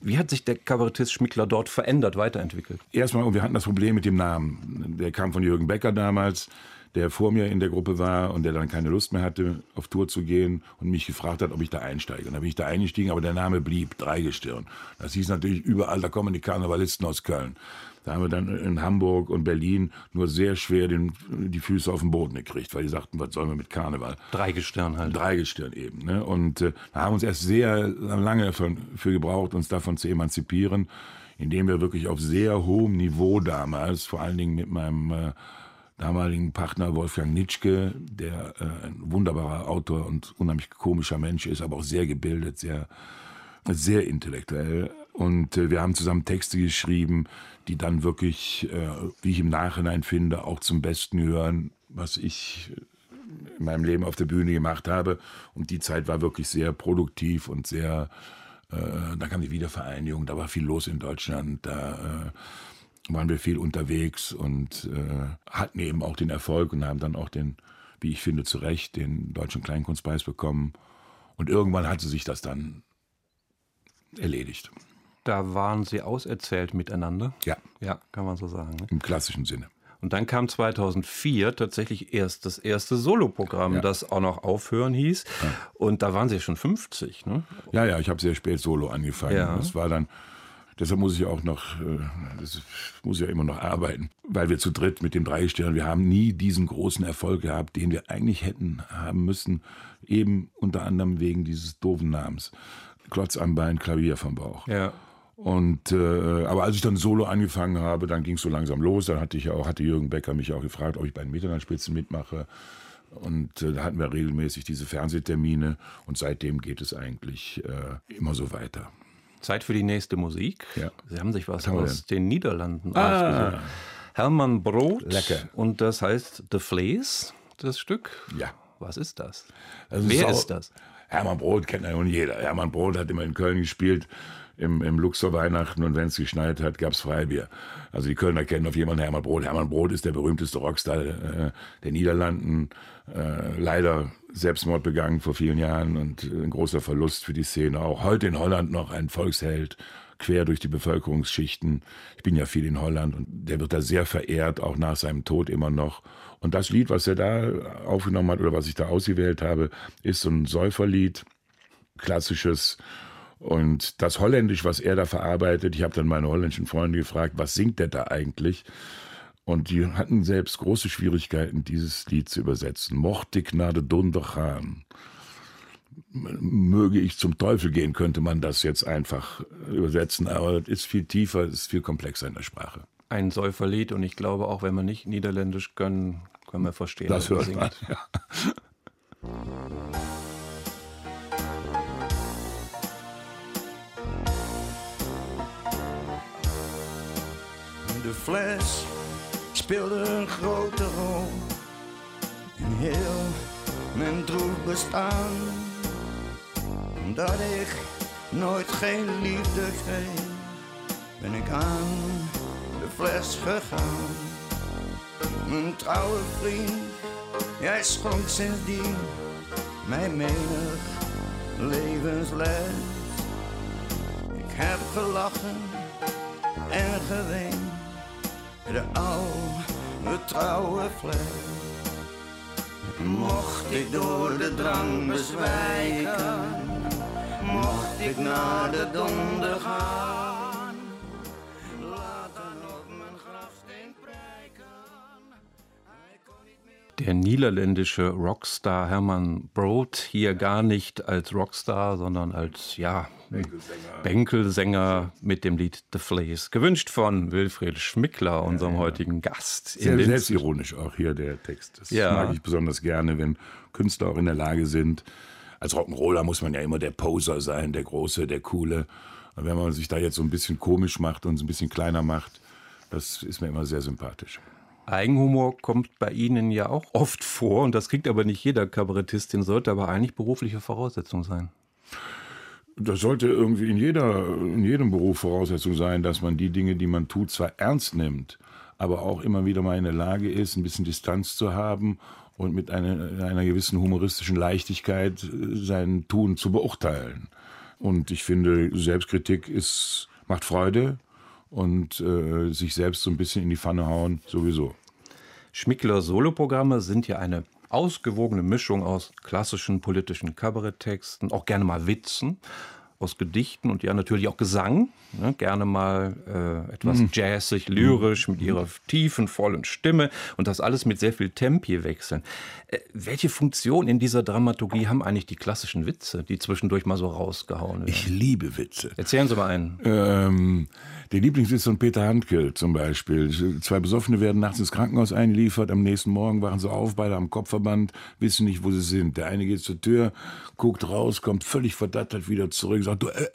Wie hat sich der Kabarettist Schmickler dort verändert, weiterentwickelt? Erstmal, wir hatten das Problem mit dem Namen. Der kam von Jürgen Becker damals der vor mir in der Gruppe war und der dann keine Lust mehr hatte, auf Tour zu gehen und mich gefragt hat, ob ich da einsteige. Und dann bin ich da eingestiegen, aber der Name blieb, Dreigestirn. Das hieß natürlich überall, da kommen die Karnevalisten aus Köln. Da haben wir dann in Hamburg und Berlin nur sehr schwer den, die Füße auf den Boden gekriegt, weil die sagten, was sollen wir mit Karneval? Dreigestirn halt. Dreigestirn eben. Ne? Und äh, da haben wir uns erst sehr lange für, für gebraucht, uns davon zu emanzipieren, indem wir wirklich auf sehr hohem Niveau damals, vor allen Dingen mit meinem äh, damaligen Partner Wolfgang Nitschke, der äh, ein wunderbarer Autor und unheimlich komischer Mensch ist, aber auch sehr gebildet, sehr, sehr intellektuell. Und äh, wir haben zusammen Texte geschrieben, die dann wirklich, äh, wie ich im Nachhinein finde, auch zum Besten gehören, was ich in meinem Leben auf der Bühne gemacht habe. Und die Zeit war wirklich sehr produktiv und sehr, äh, da kam die Wiedervereinigung, da war viel los in Deutschland, da äh, waren wir viel unterwegs und äh, hatten eben auch den Erfolg und haben dann auch den, wie ich finde, zu Recht den Deutschen Kleinkunstpreis bekommen. Und irgendwann hatte sich das dann erledigt. Da waren Sie auserzählt miteinander? Ja. Ja, kann man so sagen. Ne? Im klassischen Sinne. Und dann kam 2004 tatsächlich erst das erste Soloprogramm, ja. das auch noch Aufhören hieß. Ja. Und da waren Sie schon 50, ne? Ja, ja, ich habe sehr spät Solo angefangen. Ja. Das war dann Deshalb muss ich auch noch, äh, das muss ich ja immer noch arbeiten, weil wir zu dritt mit dem Dreistern, wir haben nie diesen großen Erfolg gehabt, den wir eigentlich hätten haben müssen, eben unter anderem wegen dieses doofen Namens. Klotz am Bein, Klavier vom Bauch. Ja. Und äh, aber als ich dann Solo angefangen habe, dann ging es so langsam los. Dann hatte ich auch, hatte Jürgen Becker mich auch gefragt, ob ich bei den Mitternachtspitzen mitmache. Und äh, da hatten wir regelmäßig diese Fernsehtermine und seitdem geht es eigentlich äh, immer so weiter. Zeit für die nächste Musik. Ja. Sie haben sich was, was aus den Niederlanden ah. ausgesucht. Hermann Brot. Lecker. Und das heißt The Flees, das Stück. Ja. Was ist das? Also Wer ist, ist das? Hermann Brot kennt ja nun jeder. Hermann Brot hat immer in Köln gespielt im, im Luxor Weihnachten und wenn es geschneit hat, gab's Freibier. Also die Kölner kennen auf jemanden Hermann Brot. Hermann Brot ist der berühmteste Rockstar äh, der Niederlanden. Äh, leider Selbstmord begangen vor vielen Jahren und ein großer Verlust für die Szene. Auch heute in Holland noch ein Volksheld quer durch die Bevölkerungsschichten. Ich bin ja viel in Holland und der wird da sehr verehrt, auch nach seinem Tod immer noch. Und das Lied, was er da aufgenommen hat oder was ich da ausgewählt habe, ist so ein Säuferlied, klassisches und das Holländisch, was er da verarbeitet, ich habe dann meine holländischen Freunde gefragt, was singt der da eigentlich? Und die hatten selbst große Schwierigkeiten, dieses Lied zu übersetzen. Mochte Gnade Dunder gaan. Möge ich zum Teufel gehen, könnte man das jetzt einfach übersetzen, aber es ist viel tiefer, es ist viel komplexer in der Sprache. Ein Säuferlied und ich glaube auch, wenn wir nicht Niederländisch können, können wir verstehen. Das hört man, ja. De fles speelde een grote rol in heel mijn droef bestaan. Omdat ik nooit geen liefde kreeg, ben ik aan de fles gegaan. Mijn trouwe vriend, jij schonk sindsdien mij menig levensles. Ik heb gelachen en geweend de oude trouwe fles. Mocht ik door de drang bezwijken, mocht ik naar de donder gaan, Der niederländische Rockstar Hermann Brood hier gar nicht als Rockstar, sondern als, ja, Bänkelsänger, Bänkelsänger mit dem Lied The Fleas. Gewünscht von Wilfried Schmickler, unserem ja, ja. heutigen Gast. Sehr selbstironisch auch hier der Text. Das ja. mag ich besonders gerne, wenn Künstler auch in der Lage sind. Als Rock'n'Roller muss man ja immer der Poser sein, der Große, der Coole. Und wenn man sich da jetzt so ein bisschen komisch macht und so ein bisschen kleiner macht, das ist mir immer sehr sympathisch. Eigenhumor kommt bei Ihnen ja auch oft vor und das kriegt aber nicht jeder Kabarettistin, sollte aber eigentlich berufliche Voraussetzung sein. Das sollte irgendwie in, jeder, in jedem Beruf Voraussetzung sein, dass man die Dinge, die man tut, zwar ernst nimmt, aber auch immer wieder mal in der Lage ist, ein bisschen Distanz zu haben und mit einer, einer gewissen humoristischen Leichtigkeit äh, sein Tun zu beurteilen. Und ich finde, Selbstkritik ist, macht Freude und äh, sich selbst so ein bisschen in die Pfanne hauen, sowieso. Schmickler Soloprogramme sind ja eine ausgewogene Mischung aus klassischen politischen Kabaretttexten, auch gerne mal Witzen, aus Gedichten und ja natürlich auch Gesang. Ne, gerne mal äh, etwas mhm. jazzig, lyrisch mit ihrer tiefen, vollen Stimme und das alles mit sehr viel Tempi wechseln. Äh, welche Funktion in dieser Dramaturgie haben eigentlich die klassischen Witze, die zwischendurch mal so rausgehauen werden? Ich liebe Witze. Erzählen Sie mal einen. Ähm, der Lieblingswitz von Peter Handke zum Beispiel. Zwei Besoffene werden nachts ins Krankenhaus eingeliefert, am nächsten Morgen wachen sie auf, beide am Kopfverband, wissen nicht, wo sie sind. Der eine geht zur Tür, guckt raus, kommt völlig verdattert wieder zurück, sagt, du, äh,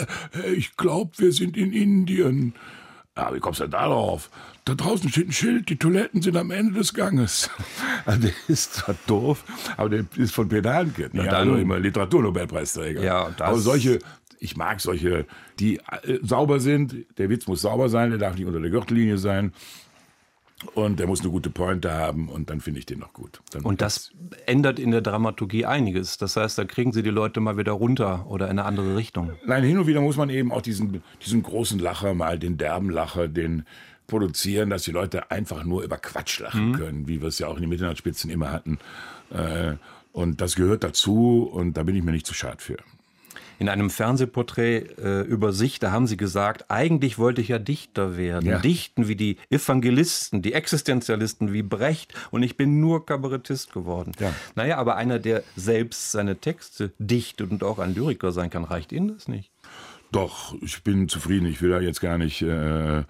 äh, ich glaube, wir sind in Indien. Ja, wie kommst du denn da drauf? Da draußen steht ein Schild, die Toiletten sind am Ende des Ganges. [LAUGHS] Also der ist zwar doof, aber der ist von Peter Handke. Ja, also immer Literaturnobelpreisträger. Ja, das aber solche, ich mag solche, die äh, sauber sind. Der Witz muss sauber sein, der darf nicht unter der Gürtellinie sein. Und der muss eine gute Pointe haben und dann finde ich den noch gut. Dann und das ändert in der Dramaturgie einiges. Das heißt, da kriegen Sie die Leute mal wieder runter oder in eine andere Richtung. Nein, hin und wieder muss man eben auch diesen, diesen großen Lacher mal, den derben Lacher, den produzieren, dass die Leute einfach nur über Quatsch lachen mhm. können, wie wir es ja auch in den Mitternachtsspitzen immer hatten. Äh, und das gehört dazu und da bin ich mir nicht zu schade für in einem Fernsehporträt äh, über sich, da haben Sie gesagt, eigentlich wollte ich ja Dichter werden. Ja. Dichten wie die Evangelisten, die Existenzialisten wie Brecht und ich bin nur Kabarettist geworden. Ja. Naja, aber einer, der selbst seine Texte dichtet und auch ein Lyriker sein kann, reicht Ihnen das nicht? Doch, ich bin zufrieden. Ich will da jetzt gar nicht... Äh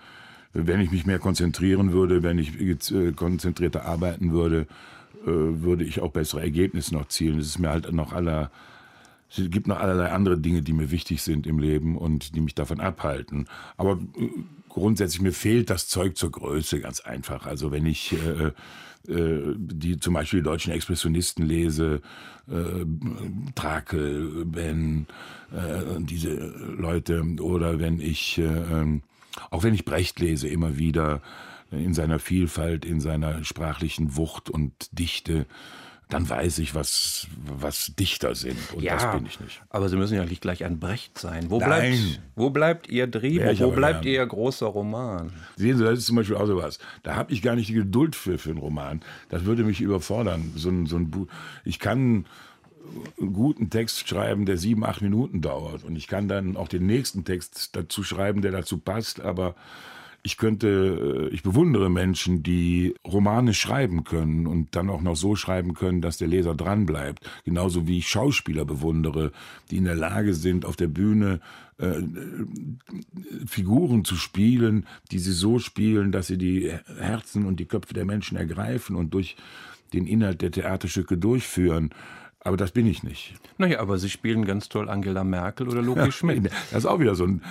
wenn ich mich mehr konzentrieren würde, wenn ich äh, konzentrierter arbeiten würde, äh, würde ich auch bessere Ergebnisse noch zielen. Das ist mir halt noch aller Es gibt noch allerlei andere Dinge, die mir wichtig sind im Leben und die mich davon abhalten. Aber äh, grundsätzlich mir fehlt das Zeug zur Größe ganz einfach. Also wenn ich äh, äh, die zum Beispiel die deutschen Expressionisten lese, äh, Trakel, Ben, äh, diese Leute, oder wenn ich, äh, ähm, auch wenn ich Brecht lese, immer wieder in seiner Vielfalt, in seiner sprachlichen Wucht und Dichte, dann weiß ich, was, was Dichter sind. Und ja, das bin ich nicht. Aber Sie müssen ja nicht gleich ein Brecht sein. Wo, Nein. bleibt, wo bleibt Ihr Drehbuch? Wo bleibt. Ihr großer Roman? Sehen Sie, das ist zum Beispiel auch sowas. Da habe ich gar nicht die Geduld für, für einen Roman. Das würde mich überfordern. So ein, so ein. Ich kann einen guten Text schreiben, der sieben, acht Minuten dauert. Und ich kann dann auch den nächsten Text dazu schreiben, der dazu passt. Aber ich könnte, äh, ich bewundere Menschen, die Romane schreiben können und dann auch noch so schreiben können, dass der Leser dranbleibt. Genauso wie ich Schauspieler bewundere, die in der Lage sind, auf der Bühne äh, Figuren zu spielen, die sie so spielen, dass sie die Herzen und die Köpfe der Menschen ergreifen und durch den Inhalt der Theaterstücke durchführen. Aber das bin ich nicht. Naja, aber Sie spielen ganz toll Angela Merkel oder Loki Schmidt. [LAUGHS] Das ist auch wieder so ein.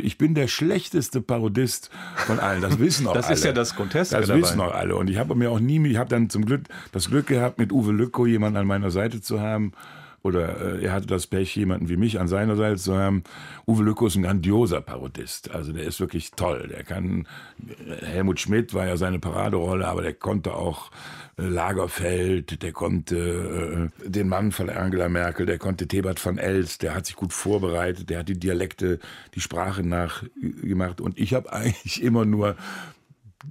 Ich bin der schlechteste Parodist von allen. Das wissen [LAUGHS] auch Das alle. ist ja das Groteske Das dabei. wissen auch alle. Und ich habe mir auch nie, ich habe dann zum Glück das Glück gehabt, mit Uwe Lücko jemanden an meiner Seite zu haben. Oder äh, er hatte das Pech, jemanden wie mich an seiner Seite zu haben. Uwe Lücko ist ein grandioser Parodist. Also der ist wirklich toll. Der kann, Helmut Schmidt war ja seine Paraderolle, aber der konnte auch äh, Lagerfeld, der konnte äh, den Mann von Angela Merkel, der konnte Thebert van Els, der hat sich gut vorbereitet, der hat die Dialekte, die Sprache nachgemacht. Und ich habe [LAUGHS] eigentlich immer nur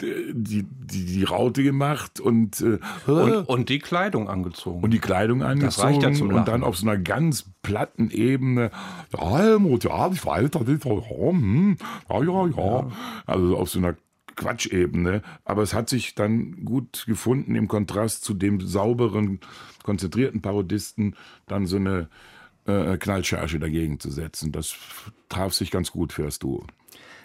die, die, die Raute gemacht und, äh, Und, und die Kleidung angezogen. und die Kleidung angezogen reicht ja zum und dann auf so einer ganz platten Ebene, ja, Helmut, ja, ich weiß, das ist ja, hm, ja, ja, ja. Also auf so einer Quatschebene. Aber es hat sich dann gut gefunden im Kontrast zu dem sauberen, konzentrierten Parodisten, dann so eine äh, Knallcharge dagegen zu setzen. Das traf sich ganz gut für das Duo.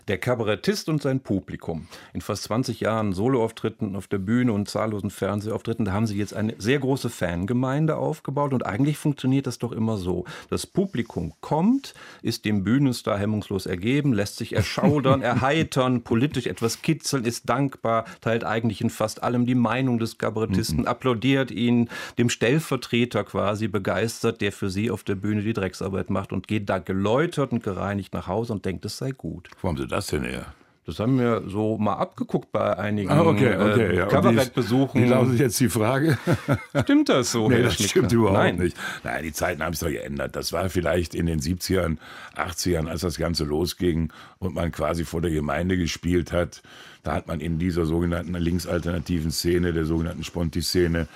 Der Kabarettist und sein Publikum. In fast 20 Jahren Soloauftritten auf der Bühne und zahllosen Fernsehauftritten, da haben sie jetzt eine sehr große Fangemeinde aufgebaut und eigentlich funktioniert das doch immer so. Das Publikum kommt, ist dem Bühnenstar hemmungslos ergeben, lässt sich erschaudern, [LAUGHS] erheitern, politisch etwas kitzeln, ist dankbar, teilt eigentlich in fast allem die Meinung des Kabarettisten, applaudiert ihn, dem Stellvertreter quasi begeistert, der für sie auf der Bühne die Drecksarbeit macht und geht da geläutert und gereinigt nach Hause und denkt, es sei gut. Wo haben Sie das denn her? Das haben wir so mal abgeguckt bei einigen Ah, okay, okay. äh, ja. Kabarettbesuchen. Wie, lautet jetzt die Frage? [LAUGHS] Stimmt das so? Nee, das stimmt überhaupt Nein. nicht. Nein, die Zeiten haben sich doch geändert. Das war vielleicht in den 70ern, 80ern, als das Ganze losging und man quasi vor der Gemeinde gespielt hat. Da hat man in dieser sogenannten linksalternativen Szene, der sogenannten Sponti-Szene,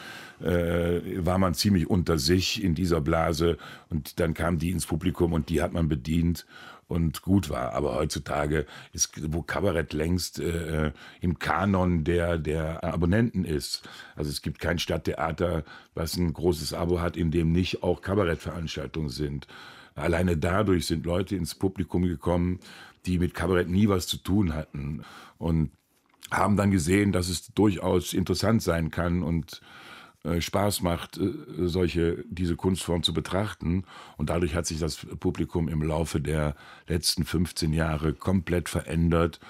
äh, war man ziemlich unter sich in dieser Blase und dann kam die ins Publikum und die hat man bedient und gut war. Aber heutzutage ist, wo Kabarett längst äh, im Kanon der, der Abonnenten ist. Also es gibt kein Stadttheater, was ein großes Abo hat, in dem nicht auch Kabarettveranstaltungen sind. Alleine dadurch sind Leute ins Publikum gekommen, die mit Kabarett nie was zu tun hatten und haben dann gesehen, dass es durchaus interessant sein kann und äh, Spaß macht, äh, solche, diese Kunstform zu betrachten. Und dadurch hat sich das Publikum im Laufe der letzten 15 Jahre komplett verändert.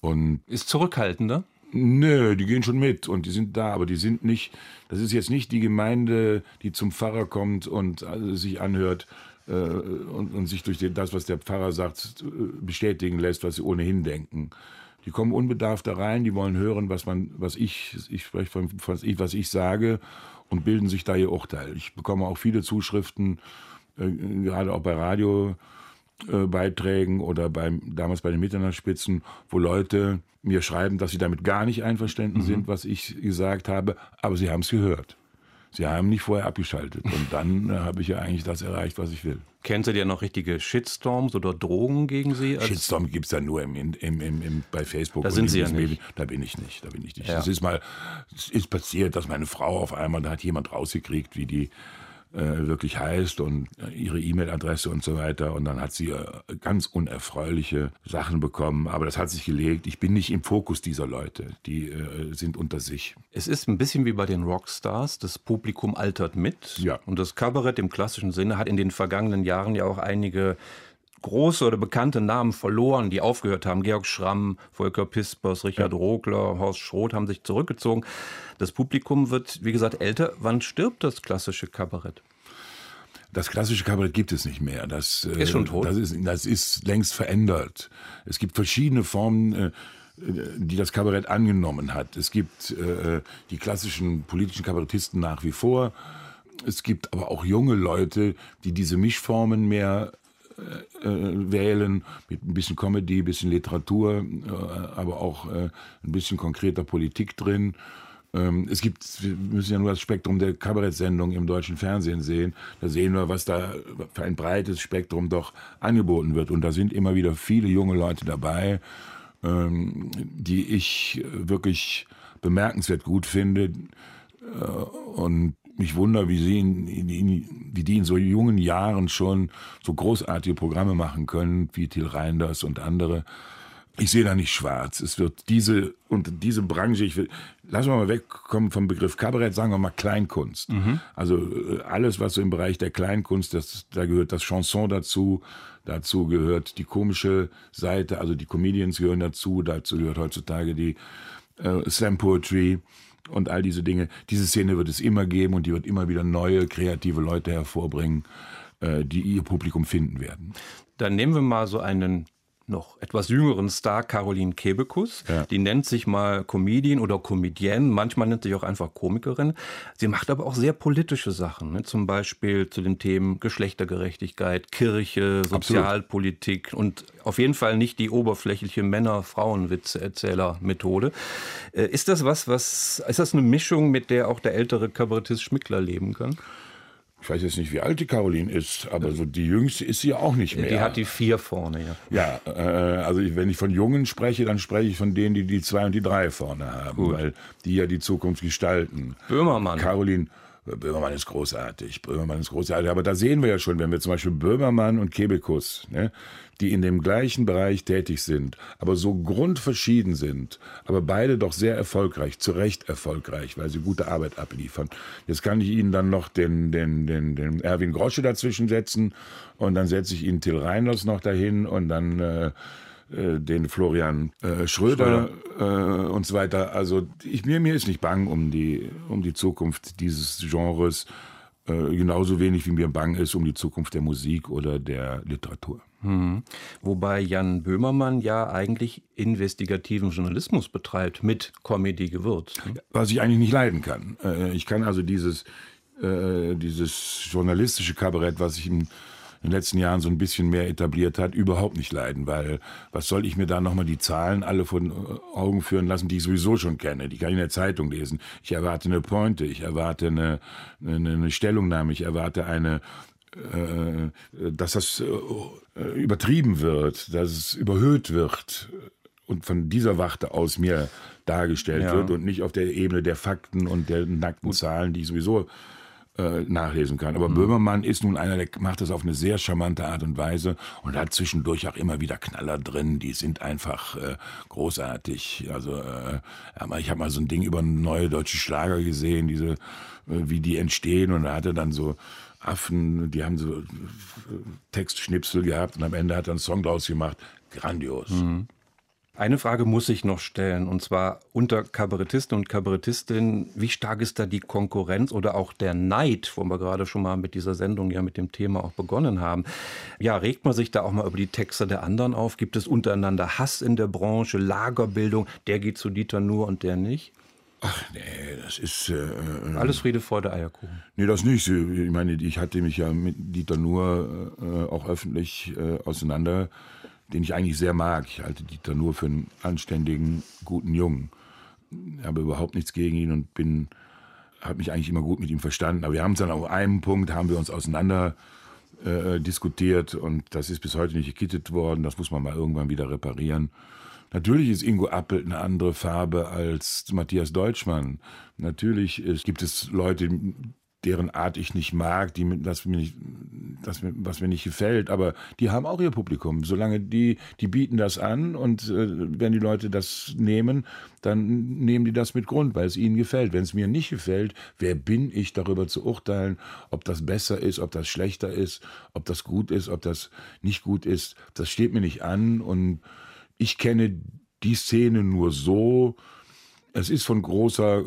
Und Ist zurückhaltender? Nö, die gehen schon mit und die sind da, aber die sind nicht, das ist jetzt nicht die Gemeinde, die zum Pfarrer kommt und äh, sich anhört äh, und, und sich durch den, das, was der Pfarrer sagt, äh, bestätigen lässt, was sie ohnehin denken. Die kommen unbedarft da rein, die wollen hören, was man, was ich, ich spreche von, was ich, was ich sage und bilden sich da ihr Urteil. Ich bekomme auch viele Zuschriften, äh, gerade auch bei Radio, äh, oder beim, damals bei den Mitternachtsspitzen, wo Leute mir schreiben, dass sie damit gar nicht einverstanden sind, was ich gesagt habe, aber sie haben es gehört. Sie haben nicht vorher abgeschaltet. Und dann äh, habe ich ja eigentlich das erreicht, was ich will. Kennen Sie denn noch richtige Shitstorms oder Drohungen gegen Sie? Shitstorm gibt es ja nur im, im, im, bei Facebook. Da sind in Sie ja nicht. Medien. Da bin ich nicht. Da bin ich nicht. Ja. Es ist mal, es ist passiert, dass meine Frau auf einmal, da hat jemand rausgekriegt, wie die äh, wirklich heißt und äh, ihre E-Mail-Adresse und so weiter. Und dann hat sie äh, ganz unerfreuliche Sachen bekommen. Aber das hat sich gelegt. Ich bin nicht im Fokus dieser Leute. Die äh, sind unter sich. Es ist ein bisschen wie bei den Rockstars. Das Publikum altert mit. Ja. Und das Kabarett im klassischen Sinne hat in den vergangenen Jahren ja auch einige große oder bekannte Namen verloren, die aufgehört haben. Georg Schramm, Volker Pispers, Richard ja. Rogler, Horst Schroth haben sich zurückgezogen. Das Publikum wird, wie gesagt, älter. Wann stirbt das klassische Kabarett? Das klassische Kabarett gibt es nicht mehr. Das ist schon tot. Das ist, das ist längst verändert. Es gibt verschiedene Formen, äh, die das Kabarett angenommen hat. Es gibt äh, die klassischen politischen Kabarettisten nach wie vor. Es gibt aber auch junge Leute, die diese Mischformen mehr äh, wählen, mit ein bisschen Comedy, ein bisschen Literatur, äh, aber auch äh, ein bisschen konkreter Politik drin. Ähm, es gibt, wir müssen ja nur das Spektrum der Kabarettsendung im deutschen Fernsehen sehen. Da sehen wir, was da für ein breites Spektrum doch angeboten wird. Und da sind immer wieder viele junge Leute dabei, ähm, die ich wirklich bemerkenswert gut finde. Und mich wundere, wie, sie in, in, wie die in so jungen Jahren schon so großartige Programme machen können, wie Till Reinders und andere. Ich sehe da nicht schwarz. Es wird diese und diese Branche, ich will, lassen wir mal wegkommen vom Begriff Kabarett, sagen wir mal Kleinkunst. Mhm. Also äh, alles, was so im Bereich der Kleinkunst, das, da gehört das Chanson dazu, dazu gehört die komische Seite, also die Comedians gehören dazu, dazu gehört heutzutage die äh, Slam Poetry und all diese Dinge. Diese Szene wird es immer geben und die wird immer wieder neue, kreative Leute hervorbringen, äh, die ihr Publikum finden werden. Dann nehmen wir mal so einen noch etwas jüngeren Star Caroline Kebekus. Ja. Die nennt sich mal Comedian oder Comedienne, manchmal nennt sich auch einfach Komikerin. Sie macht aber auch sehr politische Sachen, ne? zum Beispiel zu den Themen Geschlechtergerechtigkeit, Kirche, Sozialpolitik Absolut. und auf jeden Fall nicht die oberflächliche Männer-Frauen-Witze-Erzähler-Methode. Äh, ist das was, was, ist das eine Mischung, mit der auch der ältere Kabarettist Schmickler leben kann? Ich weiß jetzt nicht, wie alt die Caroline ist, aber so die jüngste ist sie auch nicht mehr. Die hat die vier vorne, ja. Ja, äh, also wenn ich von Jungen spreche, dann spreche ich von denen, die die zwei und die drei vorne haben, Gut. weil die ja die Zukunft gestalten. Böhmermann. Caroline, Böhmermann ist großartig, Böhmermann ist großartig, aber da sehen wir ja schon, wenn wir zum Beispiel Böhmermann und Kebekus, ne, die in dem gleichen Bereich tätig sind, aber so grundverschieden sind, aber beide doch sehr erfolgreich, zu Recht erfolgreich, weil sie gute Arbeit abliefern. Jetzt kann ich Ihnen dann noch den, den, den, den Erwin Grosche dazwischen setzen und dann setze ich Ihnen Till Reiners noch dahin und dann äh, den Florian äh, Schröder, Schröder. Äh, und so weiter. Also ich, mir, mir ist nicht bang um die, um die Zukunft dieses Genres, äh, genauso wenig wie mir bang ist um die Zukunft der Musik oder der Literatur. Hm. Wobei Jan Böhmermann ja eigentlich investigativen Journalismus betreibt mit Comedy gewürzt. Ne? Was ich eigentlich nicht leiden kann. Äh, ich kann also dieses, äh, dieses journalistische Kabarett, was ich in den letzten Jahren so ein bisschen mehr etabliert hat, überhaupt nicht leiden, weil was soll ich mir da nochmal die Zahlen alle von äh, Augen führen lassen, die ich sowieso schon kenne, die kann ich in der Zeitung lesen. Ich erwarte eine Pointe, ich erwarte eine, eine, eine Stellungnahme, ich erwarte eine äh, dass das äh, übertrieben wird, dass es überhöht wird und von dieser Warte aus mir dargestellt ja. wird und nicht auf der Ebene der Fakten und der nackten Zahlen, die ich sowieso äh, nachlesen kann. Aber mhm. Böhmermann ist nun einer, der macht das auf eine sehr charmante Art und Weise und hat zwischendurch auch immer wieder Knaller drin. Die sind einfach äh, großartig. Also äh, ich habe mal so ein Ding über neue deutsche Schlager gesehen, diese, äh, wie die entstehen und da hat er dann so Affen, die haben so äh, Textschnipsel gehabt und am Ende hat er einen Song draus gemacht. Grandios. Mhm. Eine Frage muss ich noch stellen, und zwar unter Kabarettisten und Kabarettistinnen, wie stark ist da die Konkurrenz oder auch der Neid, wo wir gerade schon mal mit dieser Sendung ja mit dem Thema auch begonnen haben. Ja, regt man sich da auch mal über die Texte der anderen auf? Gibt es untereinander Hass in der Branche, Lagerbildung, der geht zu Dieter nur und der nicht? Ach nee, das ist. Äh, äh, Alles Friede, Freude, Eierkuchen. Nee, das nicht. Ich meine, ich hatte mich ja mit Dieter Nuhr äh, auch öffentlich äh, auseinander, den ich eigentlich sehr mag. Ich halte Dieter Nuhr für einen anständigen, guten Jungen. Ich habe überhaupt nichts gegen ihn und bin, habe mich eigentlich immer gut mit ihm verstanden. Aber wir haben es dann auf einem Punkt, haben wir uns auseinander äh, diskutiert und das ist bis heute nicht gekittet worden. Das muss man mal irgendwann wieder reparieren. Natürlich ist Ingo Appelt eine andere Farbe als Matthias Deutschmann. Natürlich ist, gibt es Leute, deren Art ich nicht mag, die, das mir nicht, das, was mir nicht gefällt, aber die haben auch ihr Publikum. Solange die, die bieten das an und äh, wenn die Leute das nehmen, dann nehmen die das mit Grund, weil es ihnen gefällt. Wenn es mir nicht gefällt, wer bin ich darüber zu urteilen, ob das besser ist, ob das schlechter ist, ob das gut ist, ob das nicht gut ist. Das steht mir nicht an und ich kenne die Szene nur so, es ist von großer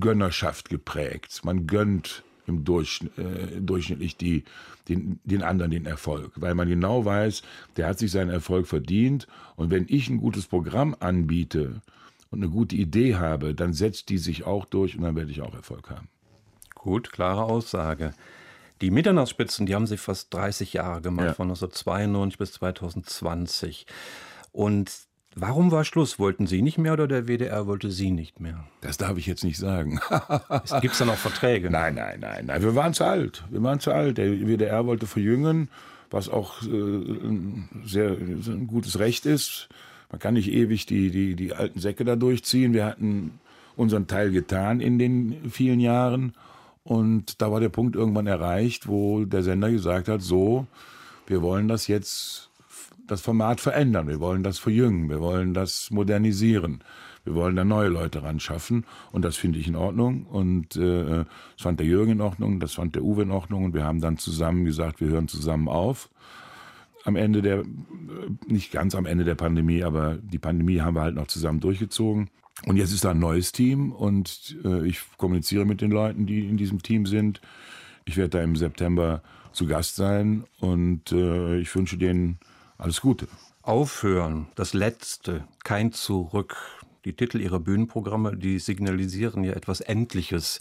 Gönnerschaft geprägt. Man gönnt im Durchschnitt, äh, durchschnittlich die, den, den anderen den Erfolg, weil man genau weiß, der hat sich seinen Erfolg verdient und wenn ich ein gutes Programm anbiete und eine gute Idee habe, dann setzt die sich auch durch und dann werde ich auch Erfolg haben. Gut, klare Aussage. Die Mitternachtsspitzen, die haben sie fast 30 Jahre gemacht, ja. von 1992 bis 2020. Und Warum war Schluss? Wollten Sie nicht mehr oder der WDR wollte Sie nicht mehr? Das darf ich jetzt nicht sagen. Gibt [LAUGHS] es da noch Verträge? Nein, nein, nein, nein. Wir waren zu alt. Wir waren zu alt. Der WDR wollte verjüngen, was auch äh, ein sehr ein gutes Recht ist. Man kann nicht ewig die, die, die alten Säcke da durchziehen. Wir hatten unseren Teil getan in den vielen Jahren. Und da war der Punkt irgendwann erreicht, wo der Sender gesagt hat, so, wir wollen das jetzt das Format verändern, wir wollen das verjüngen, wir wollen das modernisieren. Wir wollen da neue Leute ran schaffen und das finde ich in Ordnung und äh, das fand der Jürgen in Ordnung, das fand der Uwe in Ordnung und wir haben dann zusammen gesagt, wir hören zusammen auf. Am Ende der, äh, nicht ganz am Ende der Pandemie, aber die Pandemie haben wir halt noch zusammen durchgezogen. Und jetzt ist da ein neues Team und äh, ich kommuniziere mit den Leuten, die in diesem Team sind. Ich werde da im September zu Gast sein und äh, ich wünsche denen alles Gute. Aufhören, das Letzte, kein Zurück. Die Titel ihrer Bühnenprogramme, die signalisieren ja etwas Endliches.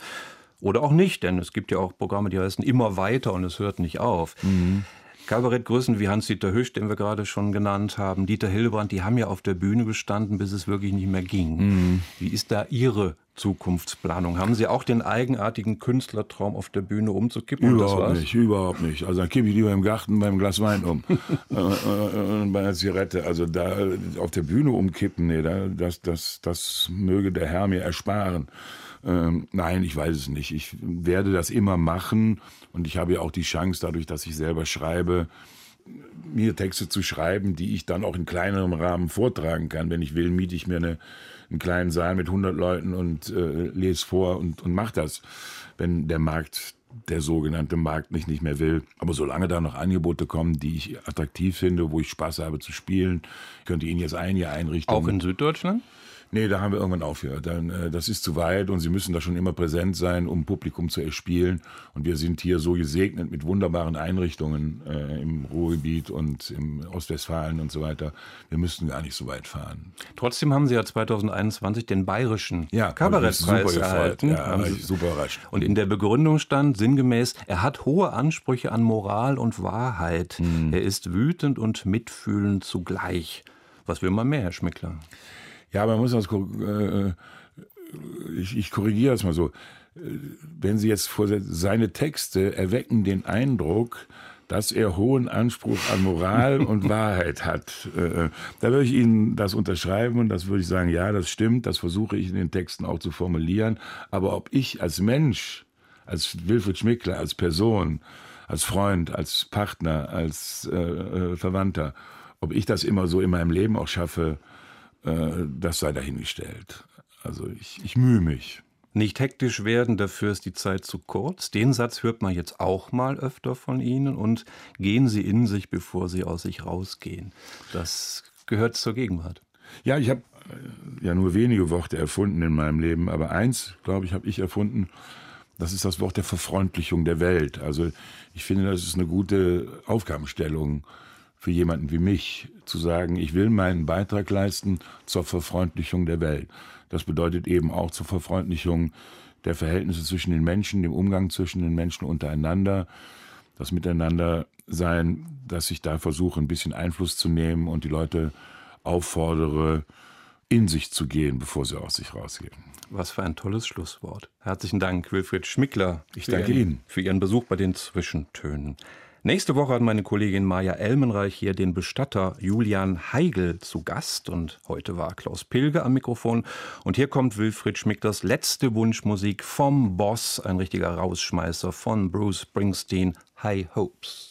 Oder auch nicht, denn es gibt ja auch Programme, die heißen immer weiter und es hört nicht auf. Mhm. Kabarettgrößen wie Hans-Dieter Hüsch, den wir gerade schon genannt haben, Dieter Hildebrand, die haben ja auf der Bühne gestanden, bis es wirklich nicht mehr ging. Mhm. Wie ist da Ihre Zukunftsplanung? Haben Sie auch den eigenartigen Künstlertraum auf der Bühne umzukippen? Überhaupt nicht, überhaupt nicht. Also dann kippe ich lieber im Garten beim Glas Wein um. [LAUGHS] Äh, äh, äh, bei einer Zigarette. Also da auf der Bühne umkippen, nee, da, das, das, das möge der Herr mir ersparen. Ähm, nein, ich weiß es nicht. Ich werde das immer machen und ich habe ja auch die Chance, dadurch, dass ich selber schreibe, mir Texte zu schreiben, die ich dann auch in kleinerem Rahmen vortragen kann. Wenn ich will, miete ich mir eine, einen kleinen Saal mit 100 Leuten und äh, lese vor und, und mache das, wenn der Markt der sogenannte Markt mich nicht mehr will. Aber solange da noch Angebote kommen, die ich attraktiv finde, wo ich Spaß habe zu spielen, könnte ich Ihnen jetzt ein Jahr einrichten. Auch in Süddeutschland? Nee, da haben wir irgendwann aufgehört. Dann, äh, das ist zu weit und sie müssen da schon immer präsent sein, um Publikum zu erspielen. Und wir sind hier so gesegnet mit wunderbaren Einrichtungen äh, im Ruhrgebiet und im Ostwestfalen und so weiter. Wir müssten gar nicht so weit fahren. Trotzdem haben Sie ja 2021 den bayerischen ja, Kabarettpreis erhalten. Ja, war ich super überrascht. Und in der Begründung stand sinngemäß, er hat hohe Ansprüche an Moral und Wahrheit. Hm. Er ist wütend und mitfühlend zugleich. Was will man mehr, Herr Schmickler? Ja, man muss das, äh, ich, ich korrigiere das mal so. Wenn Sie jetzt vor seine Texte erwecken den Eindruck, dass er hohen Anspruch an Moral [LAUGHS] und Wahrheit hat. Äh, da würde ich Ihnen das unterschreiben und das würde ich sagen, ja, das stimmt, das versuche ich in den Texten auch zu formulieren. Aber ob ich als Mensch, als Wilfried Schmickler, als Person, als Freund, als Partner, als äh, äh Verwandter, ob ich das immer so in meinem Leben auch schaffe, äh, das sei dahingestellt. Also ich, ich mühe mich. Nicht hektisch werden, dafür ist die Zeit zu kurz. Den Satz hört man jetzt auch mal öfter von Ihnen. Und gehen Sie in sich, bevor Sie aus sich rausgehen. Das gehört zur Gegenwart. Ja, ich habe äh, ja nur wenige Worte erfunden in meinem Leben, aber eins, glaube ich, habe ich erfunden. Das ist das Wort der Verfreundlichung der Welt. Also ich finde, das ist eine gute Aufgabenstellung für jemanden wie mich zu sagen, ich will meinen Beitrag leisten zur Verfreundlichung der Welt. Das bedeutet eben auch zur Verfreundlichung der Verhältnisse zwischen den Menschen, dem Umgang zwischen den Menschen untereinander, das Miteinander sein, dass ich da versuche, ein bisschen Einfluss zu nehmen und die Leute auffordere, in sich zu gehen, bevor sie aus sich rausgehen. Was für ein tolles Schlusswort. Herzlichen Dank, Wilfried Schmickler. Ich danke Ihnen für Ihren Besuch bei den Zwischentönen. Nächste Woche hat meine Kollegin Maja Elmenreich hier den Bestatter Julian Heigel zu Gast und heute war Klaus Pilger am Mikrofon und hier kommt Wilfried Schmickers letzte Wunschmusik vom Boss, ein richtiger Rausschmeißer von Bruce Springsteen, High Hopes.